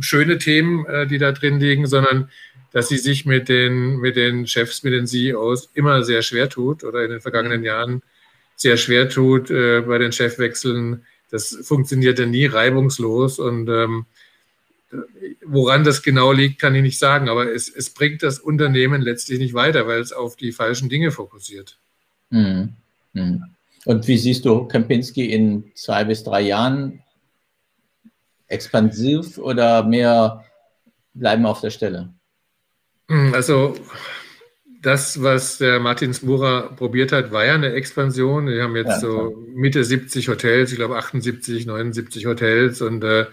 Speaker 3: schöne Themen, äh, die da drin liegen, sondern dass sie sich mit den, mit den Chefs, mit den CEOs immer sehr schwer tut oder in den vergangenen Jahren sehr schwer tut äh, bei den Chefwechseln. Das funktioniert ja nie reibungslos und ähm, woran das genau liegt, kann ich nicht sagen, aber es, es bringt das Unternehmen letztlich nicht weiter, weil es auf die falschen Dinge fokussiert.
Speaker 2: Mhm. Mhm. Und wie siehst du Kempinski in zwei bis drei Jahren? Expansiv oder mehr bleiben auf der Stelle?
Speaker 3: Also das, was der Martin Smura probiert hat, war ja eine Expansion. Wir haben jetzt ja, so Mitte 70 Hotels, ich glaube 78, 79 Hotels und äh,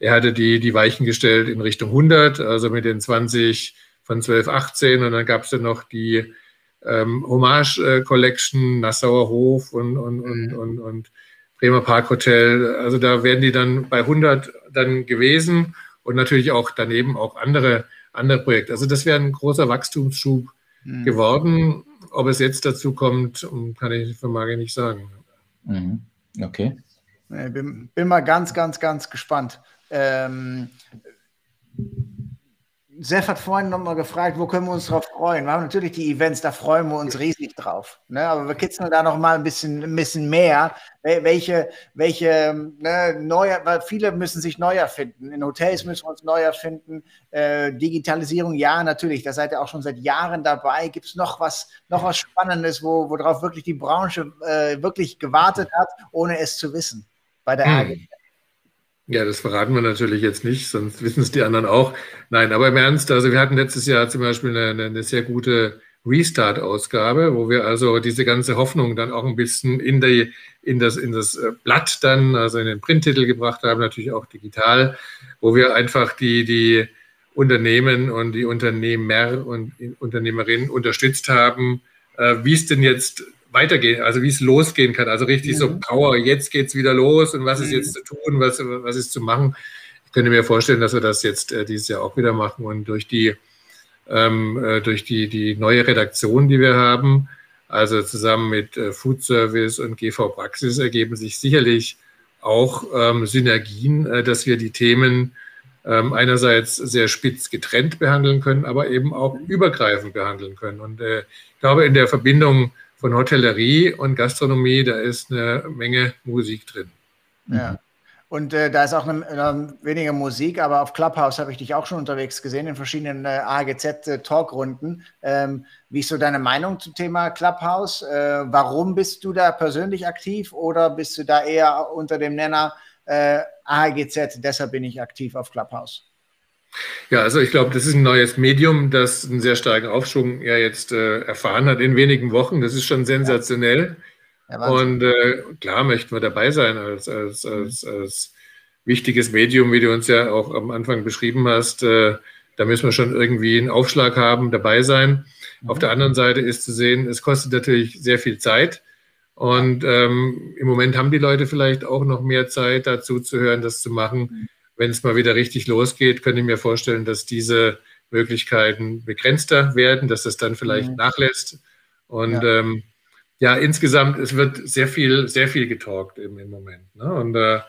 Speaker 3: er hatte die, die Weichen gestellt in Richtung 100, also mit den 20 von 12, 18 und dann gab es dann noch die ähm, Hommage äh, Collection, Nassauer Hof und, und, und, mhm. und, und Bremer Park Hotel. Also da werden die dann bei 100 dann gewesen und natürlich auch daneben auch andere, andere Projekte. Also das wäre ein großer Wachstumsschub mhm. geworden. Ob es jetzt dazu kommt, kann ich, vermag ich nicht sagen.
Speaker 2: Mhm. Okay.
Speaker 1: Bin, bin mal ganz, ganz, ganz gespannt. Ähm, Seth hat vorhin nochmal gefragt, wo können wir uns drauf freuen? Wir haben natürlich die Events, da freuen wir uns riesig drauf. Ne? Aber wir kitzeln da noch mal ein bisschen, ein bisschen mehr. Welche, welche ne, neue, weil viele müssen sich neu erfinden. In Hotels müssen wir uns neu erfinden. Äh, Digitalisierung, ja, natürlich. Da seid ihr auch schon seit Jahren dabei. Gibt es noch was, noch was Spannendes, wo, worauf wirklich die Branche äh, wirklich gewartet hat, ohne es zu wissen? Bei der hm. AG?
Speaker 3: Ja, das verraten wir natürlich jetzt nicht, sonst wissen es die anderen auch. Nein, aber im Ernst, also wir hatten letztes Jahr zum Beispiel eine, eine sehr gute Restart-Ausgabe, wo wir also diese ganze Hoffnung dann auch ein bisschen in, die, in, das, in das äh, Blatt dann, also in den Printtitel gebracht haben, natürlich auch digital, wo wir einfach die, die Unternehmen und die Unternehmer und Unternehmerinnen unterstützt haben, äh, wie es denn jetzt weitergehen, also wie es losgehen kann. Also richtig mhm. so Power, jetzt geht es wieder los und was ist jetzt mhm. zu tun, was, was ist zu machen. Ich könnte mir vorstellen, dass wir das jetzt äh, dieses Jahr auch wieder machen und durch die, ähm, äh, durch die, die neue Redaktion, die wir haben, also zusammen mit äh, Food Service und GV Praxis ergeben sich sicherlich auch ähm, Synergien, äh, dass wir die Themen ähm, einerseits sehr spitz getrennt behandeln können, aber eben auch übergreifend behandeln können. Und äh, ich glaube, in der Verbindung von Hotellerie und Gastronomie, da ist eine Menge Musik drin.
Speaker 1: Ja. Und äh, da ist auch eine, äh, weniger Musik, aber auf Clubhouse habe ich dich auch schon unterwegs gesehen, in verschiedenen äh, AGZ-Talkrunden. Ähm, wie ist so deine Meinung zum Thema Clubhouse? Äh, warum bist du da persönlich aktiv oder bist du da eher unter dem Nenner äh, AGZ, deshalb bin ich aktiv auf Clubhouse?
Speaker 3: Ja, also ich glaube, das ist ein neues Medium, das einen sehr starken Aufschwung ja jetzt äh, erfahren hat in wenigen Wochen. Das ist schon sensationell. Ja, und äh, klar möchten wir dabei sein als, als, als, als wichtiges Medium, wie du uns ja auch am Anfang beschrieben hast. Äh, da müssen wir schon irgendwie einen Aufschlag haben, dabei sein. Mhm. Auf der anderen Seite ist zu sehen, es kostet natürlich sehr viel Zeit. Und ähm, im Moment haben die Leute vielleicht auch noch mehr Zeit, dazu zu hören, das zu machen. Mhm wenn es mal wieder richtig losgeht, könnte ich mir vorstellen, dass diese Möglichkeiten begrenzter werden, dass das dann vielleicht mhm. nachlässt. Und ja. Ähm, ja. insgesamt, es wird sehr viel, sehr viel getalkt im, im Moment. Ne? Und äh,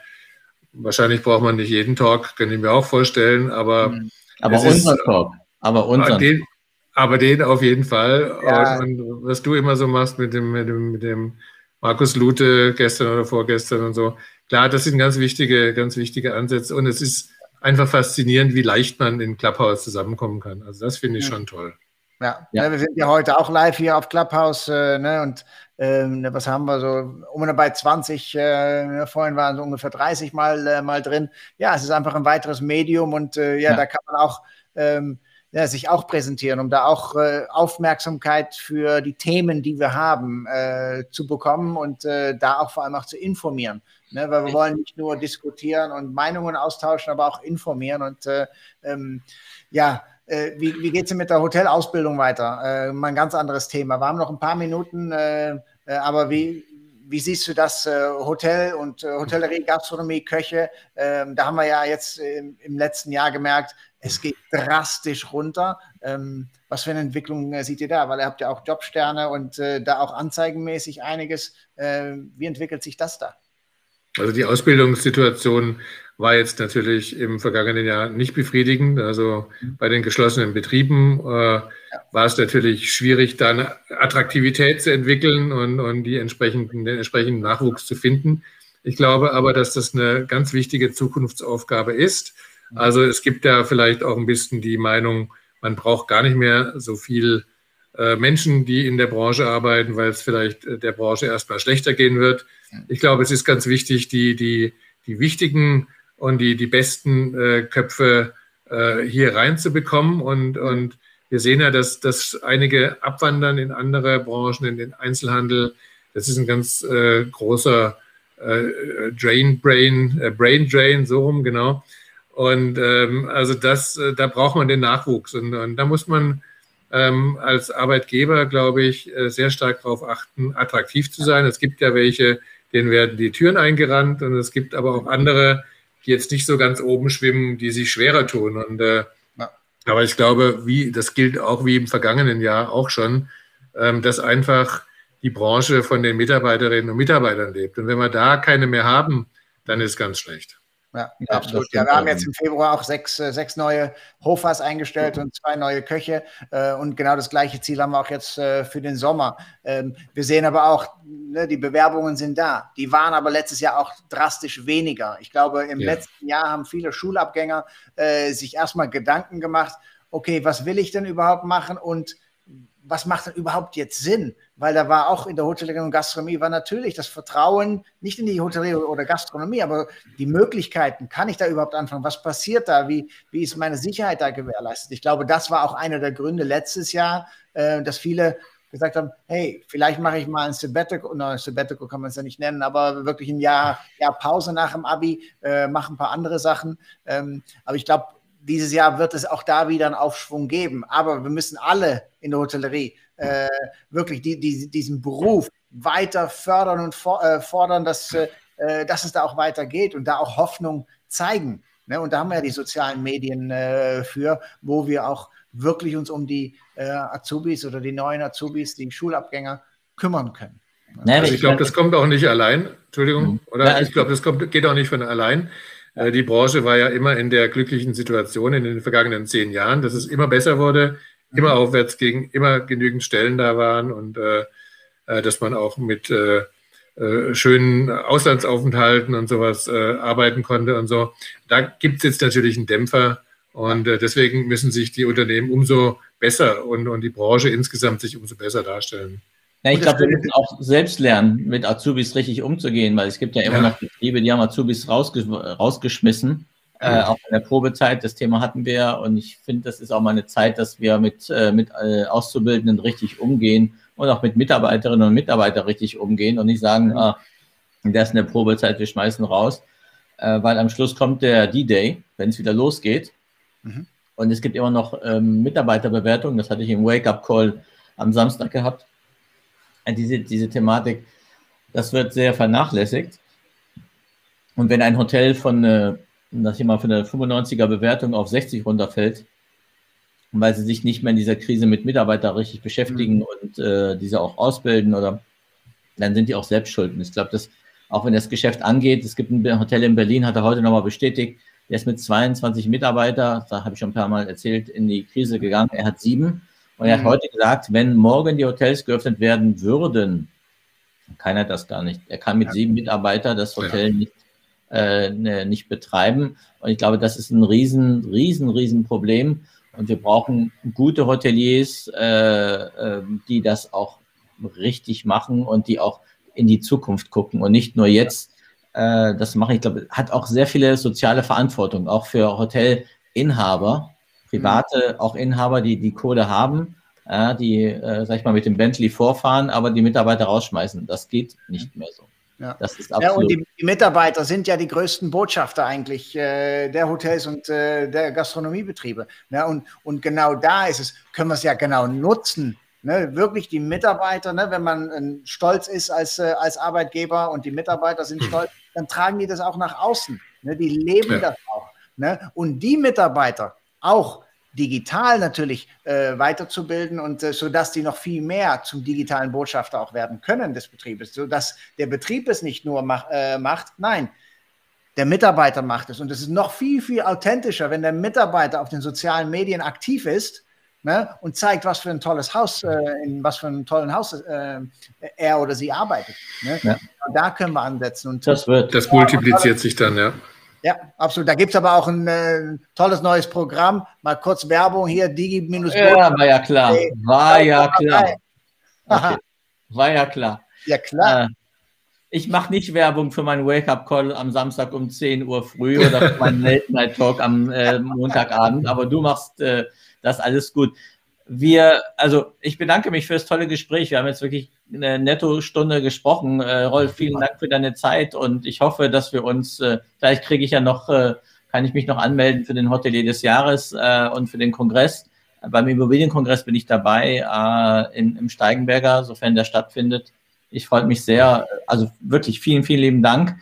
Speaker 3: wahrscheinlich braucht man nicht jeden Talk, könnte ich mir auch vorstellen, aber. Mhm.
Speaker 2: Aber unser ist, Talk. Aber unser.
Speaker 3: Den, aber den auf jeden Fall. Ja. Und, und, was du immer so machst mit dem, mit dem, mit dem Markus Lute gestern oder vorgestern und so, Klar, das sind ganz wichtige, ganz wichtige Ansätze und es ist einfach faszinierend, wie leicht man in Clubhouse zusammenkommen kann. Also das finde ich schon toll.
Speaker 1: Ja. ja. wir sind ja heute auch live hier auf Clubhouse äh, ne, und ähm, was haben wir so, um und bei 20, äh, ne, vorhin waren so ungefähr 30 mal, äh, mal drin. Ja, es ist einfach ein weiteres Medium und äh, ja, ja, da kann man auch ähm, ja, sich auch präsentieren, um da auch äh, Aufmerksamkeit für die Themen, die wir haben, äh, zu bekommen und äh, da auch vor allem auch zu informieren. Ne, weil wir wollen nicht nur diskutieren und Meinungen austauschen, aber auch informieren. Und äh, ähm, ja, äh, wie, wie geht es mit der Hotelausbildung weiter? Äh, mal ein ganz anderes Thema. Wir haben noch ein paar Minuten, äh, äh, aber wie, wie siehst du das äh, Hotel und Hotellerie, Gastronomie, Köche? Ähm, da haben wir ja jetzt im, im, letzten Jahr gemerkt, es geht drastisch runter. Ähm, was für eine Entwicklung seht ihr da? Weil ihr habt ja auch Jobsterne und da auch anzeigenmäßig einiges. wie entwickelt sich das da?
Speaker 3: Also die Ausbildungssituation war jetzt natürlich im vergangenen Jahr nicht befriedigend. Also bei den geschlossenen Betrieben äh, war es natürlich schwierig, da eine Attraktivität zu entwickeln und, und die entsprechenden, den entsprechenden Nachwuchs zu finden. Ich glaube aber, dass das eine ganz wichtige Zukunftsaufgabe ist. Also es gibt da vielleicht auch ein bisschen die Meinung, man braucht gar nicht mehr so viel äh, Menschen, die in der Branche arbeiten, weil es vielleicht äh, der Branche erstmal schlechter gehen wird. Ich glaube, es ist ganz wichtig, die, die, die wichtigen und die, die besten äh, Köpfe äh, hier reinzubekommen. Und, und wir sehen ja, dass, dass einige abwandern in andere Branchen, in den Einzelhandel. Das ist ein ganz äh, großer äh, Drain Brain, äh, Brain Drain, so rum, genau. Und ähm, also das, äh, da braucht man den Nachwuchs. Und, und da muss man ähm, als Arbeitgeber, glaube ich, äh, sehr stark darauf achten, attraktiv zu sein. Es gibt ja welche, denen werden die Türen eingerannt und es gibt aber auch andere, die jetzt nicht so ganz oben schwimmen, die sich schwerer tun. Und äh, ja. aber ich glaube, wie das gilt auch wie im vergangenen Jahr auch schon, ähm, dass einfach die Branche von den Mitarbeiterinnen und Mitarbeitern lebt. Und wenn wir da keine mehr haben, dann ist ganz schlecht.
Speaker 1: Ja, ja absolut. Ja, wir haben jetzt im Februar auch sechs, äh, sechs neue Hofers eingestellt und zwei neue Köche. Äh, und genau das gleiche Ziel haben wir auch jetzt äh, für den Sommer. Ähm, wir sehen aber auch, ne, die Bewerbungen sind da. Die waren aber letztes Jahr auch drastisch weniger. Ich glaube, im ja. letzten Jahr haben viele Schulabgänger sich erstmal Gedanken gemacht, okay, was will ich denn überhaupt machen und was macht denn überhaupt jetzt Sinn? Weil da war auch in der Hotellerie und Gastronomie war natürlich das Vertrauen nicht in die Hotellerie oder Gastronomie, aber die Möglichkeiten. Kann ich da überhaupt anfangen? Was passiert da? Wie, wie ist meine Sicherheit da gewährleistet? Ich glaube, das war auch einer der Gründe letztes Jahr, äh, dass viele gesagt haben, hey, vielleicht mache ich mal ein Sabbatical, no, Sabbatical kann man es ja nicht nennen, aber wirklich ein Jahr, Jahr Pause nach dem Abi, äh, mache ein paar andere Sachen. Ähm, aber ich glaube, dieses Jahr wird es auch da wieder einen Aufschwung geben. Aber wir müssen alle in der Hotellerie äh, wirklich die, die, diesen Beruf weiter fördern und for, äh, fordern, dass, äh, dass es da auch weitergeht und da auch Hoffnung zeigen. Ne? Und da haben wir ja die sozialen Medien äh, für, wo wir auch wirklich uns um die äh, Azubis oder die neuen Azubis, die Schulabgänger kümmern können.
Speaker 3: Also ich glaube, das kommt auch nicht allein. Entschuldigung, mhm. oder? Ich glaube, das kommt, geht auch nicht von allein. Äh, die Branche war ja immer in der glücklichen Situation in den vergangenen zehn Jahren, dass es immer besser wurde, immer mhm. aufwärts ging, immer genügend Stellen da waren und äh, äh, dass man auch mit äh, schönen Auslandsaufenthalten und sowas äh, arbeiten konnte und so. Da gibt es jetzt natürlich einen Dämpfer und deswegen müssen sich die Unternehmen umso besser und, und die Branche insgesamt sich umso besser darstellen.
Speaker 2: Ja, ich glaube, wir müssen auch selbst lernen, mit Azubis richtig umzugehen, weil es gibt ja immer ja. noch Betriebe, die haben Azubis rausges rausgeschmissen, äh, auch in der Probezeit. Das Thema hatten wir und ich finde, das ist auch mal eine Zeit, dass wir mit, äh, mit äh, Auszubildenden richtig umgehen und auch mit Mitarbeiterinnen und Mitarbeitern richtig umgehen und nicht sagen, ah, der ist in der Probezeit, wir schmeißen raus, äh, weil am Schluss kommt der D-Day, wenn es wieder losgeht. Mhm. Und es gibt immer noch ähm, Mitarbeiterbewertungen, das hatte ich im Wake-up-Call am Samstag gehabt diese, diese Thematik, das wird sehr vernachlässigt. Und wenn ein Hotel von, äh, ich mal, von der 95er Bewertung auf 60 runterfällt, weil sie sich nicht mehr in dieser Krise mit Mitarbeitern richtig beschäftigen mhm. und äh, diese auch ausbilden oder dann sind die auch selbst schuld. Und ich glaube, dass auch wenn das Geschäft angeht, es gibt ein Hotel in Berlin, hat er heute nochmal bestätigt, der ist mit 22 Mitarbeitern, da habe ich schon ein paar Mal erzählt, in die Krise gegangen. Er hat sieben und er hat mhm. heute gesagt, wenn morgen die Hotels geöffnet werden würden, kann er das gar nicht. Er kann mit ja. sieben Mitarbeitern das Hotel ja. nicht, äh, ne, nicht betreiben. Und ich glaube, das ist ein riesen, riesen, riesen Problem. Und wir brauchen gute Hoteliers, äh, äh, die das auch richtig machen und die auch in die Zukunft gucken und nicht nur jetzt äh, das machen. Ich glaube, hat auch sehr viele soziale Verantwortung, auch für Hotelinhaber private auch Inhaber, die die Kohle haben, ja, die, äh, sag ich mal, mit dem Bentley vorfahren, aber die Mitarbeiter rausschmeißen. Das geht nicht mehr so.
Speaker 1: Ja. Das ist absolut. Ja, und die, die, Mitarbeiter sind ja die größten Botschafter eigentlich äh, der Hotels und äh, der Gastronomiebetriebe. Ne? Und, und genau da ist es, können wir es ja genau nutzen. Ne? Wirklich die Mitarbeiter, ne? wenn man äh, stolz ist als, äh, als Arbeitgeber und die Mitarbeiter sind hm. stolz, dann tragen die das auch nach außen. Ne? Die leben ja. das auch. Ne? Und die Mitarbeiter, auch digital natürlich äh, weiterzubilden und äh, sodass die noch viel mehr zum digitalen Botschafter auch werden können des Betriebes, sodass der Betrieb es nicht nur mach, äh, macht, nein, der Mitarbeiter macht es. Und es ist noch viel, viel authentischer, wenn der Mitarbeiter auf den sozialen Medien aktiv ist ne, und zeigt, was für ein tolles Haus, äh, in was für einem tollen Haus äh, er oder sie arbeitet. Ne? Ja. Da können wir ansetzen. Und
Speaker 3: das, wird, das multipliziert sich dann, ja.
Speaker 1: Ja, absolut. Da gibt es aber auch ein äh, tolles neues Programm. Mal kurz Werbung hier, digi minus
Speaker 2: Ja, war ja klar. War ja klar. Okay. War ja klar.
Speaker 1: Ja, klar. Äh,
Speaker 2: ich mache nicht Werbung für meinen Wake-up-Call am Samstag um 10 Uhr früh oder für meinen Late-Night-Talk am äh, Montagabend, aber du machst äh, das alles gut. Wir, also ich bedanke mich für das tolle Gespräch. Wir haben jetzt wirklich eine Netto-Stunde gesprochen. Äh, Rolf, vielen Dank für deine Zeit und ich hoffe, dass wir uns, äh, vielleicht kriege ich ja noch, äh, kann ich mich noch anmelden für den Hotelier des Jahres äh, und für den Kongress. Beim Immobilienkongress bin ich dabei äh, in, im Steigenberger, sofern der stattfindet. Ich freue mich sehr. Also wirklich vielen, vielen lieben Dank.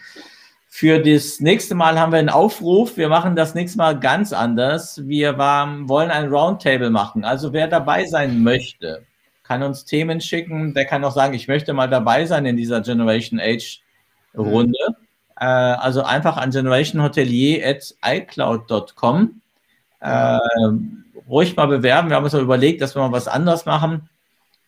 Speaker 2: Für das nächste Mal haben wir einen Aufruf. Wir machen das nächste Mal ganz anders. Wir war, wollen ein Roundtable machen. Also wer dabei sein möchte, kann uns Themen schicken. Der kann auch sagen, ich möchte mal dabei sein in dieser Generation Age Runde. Äh, also einfach an generationhotelier.icloud.com. Äh, ruhig mal bewerben. Wir haben uns auch überlegt, dass wir mal was anderes machen.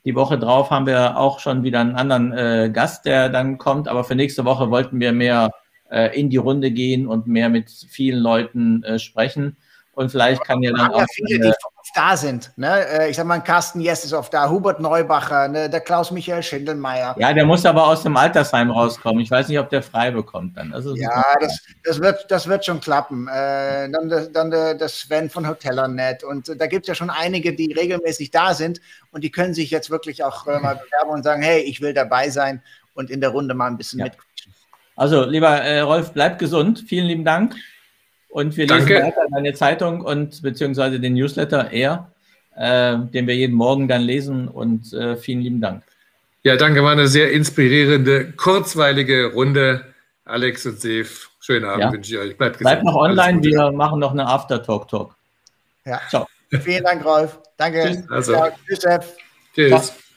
Speaker 2: Die Woche drauf haben wir auch schon wieder einen anderen äh, Gast, der dann kommt. Aber für nächste Woche wollten wir mehr äh, in die Runde gehen und mehr mit vielen Leuten äh, sprechen. Und vielleicht kann ja dann auch. Ja viele,
Speaker 1: die oft da sind. Ne? Äh, ich sag mal, Carsten Jess ist oft da, Hubert Neubacher, ne? der Klaus-Michael Schindelmeier.
Speaker 2: Ja, der muss aber aus dem Altersheim rauskommen. Ich weiß nicht, ob der frei bekommt dann.
Speaker 1: Also, ja, das, das, wird, das wird schon klappen. Äh, dann dann der, der Sven von Hotellanet. Und da gibt es ja schon einige, die regelmäßig da sind. Und die können sich jetzt wirklich auch äh, mal bewerben und sagen, hey, ich will dabei sein und in der Runde mal ein bisschen ja. mitquatschen.
Speaker 2: Also, lieber äh, Rolf, bleib gesund. Vielen lieben Dank. Und wir lesen Danke. weiter deine Zeitung und beziehungsweise den Newsletter eher, äh, den wir jeden Morgen dann lesen. Und äh, vielen lieben Dank.
Speaker 3: Ja, danke. War eine sehr inspirierende, kurzweilige Runde. Alex und Sef, schönen Abend ja. wünsche ich euch.
Speaker 2: Bleibt gesund. Bleibt noch online. Wir machen noch eine After-Talk-Talk.
Speaker 1: Ja. Ciao. Vielen Dank, Rolf. Danke.
Speaker 3: Tschüss. Also. Tschüss, Chef. Tschüss. Ciao.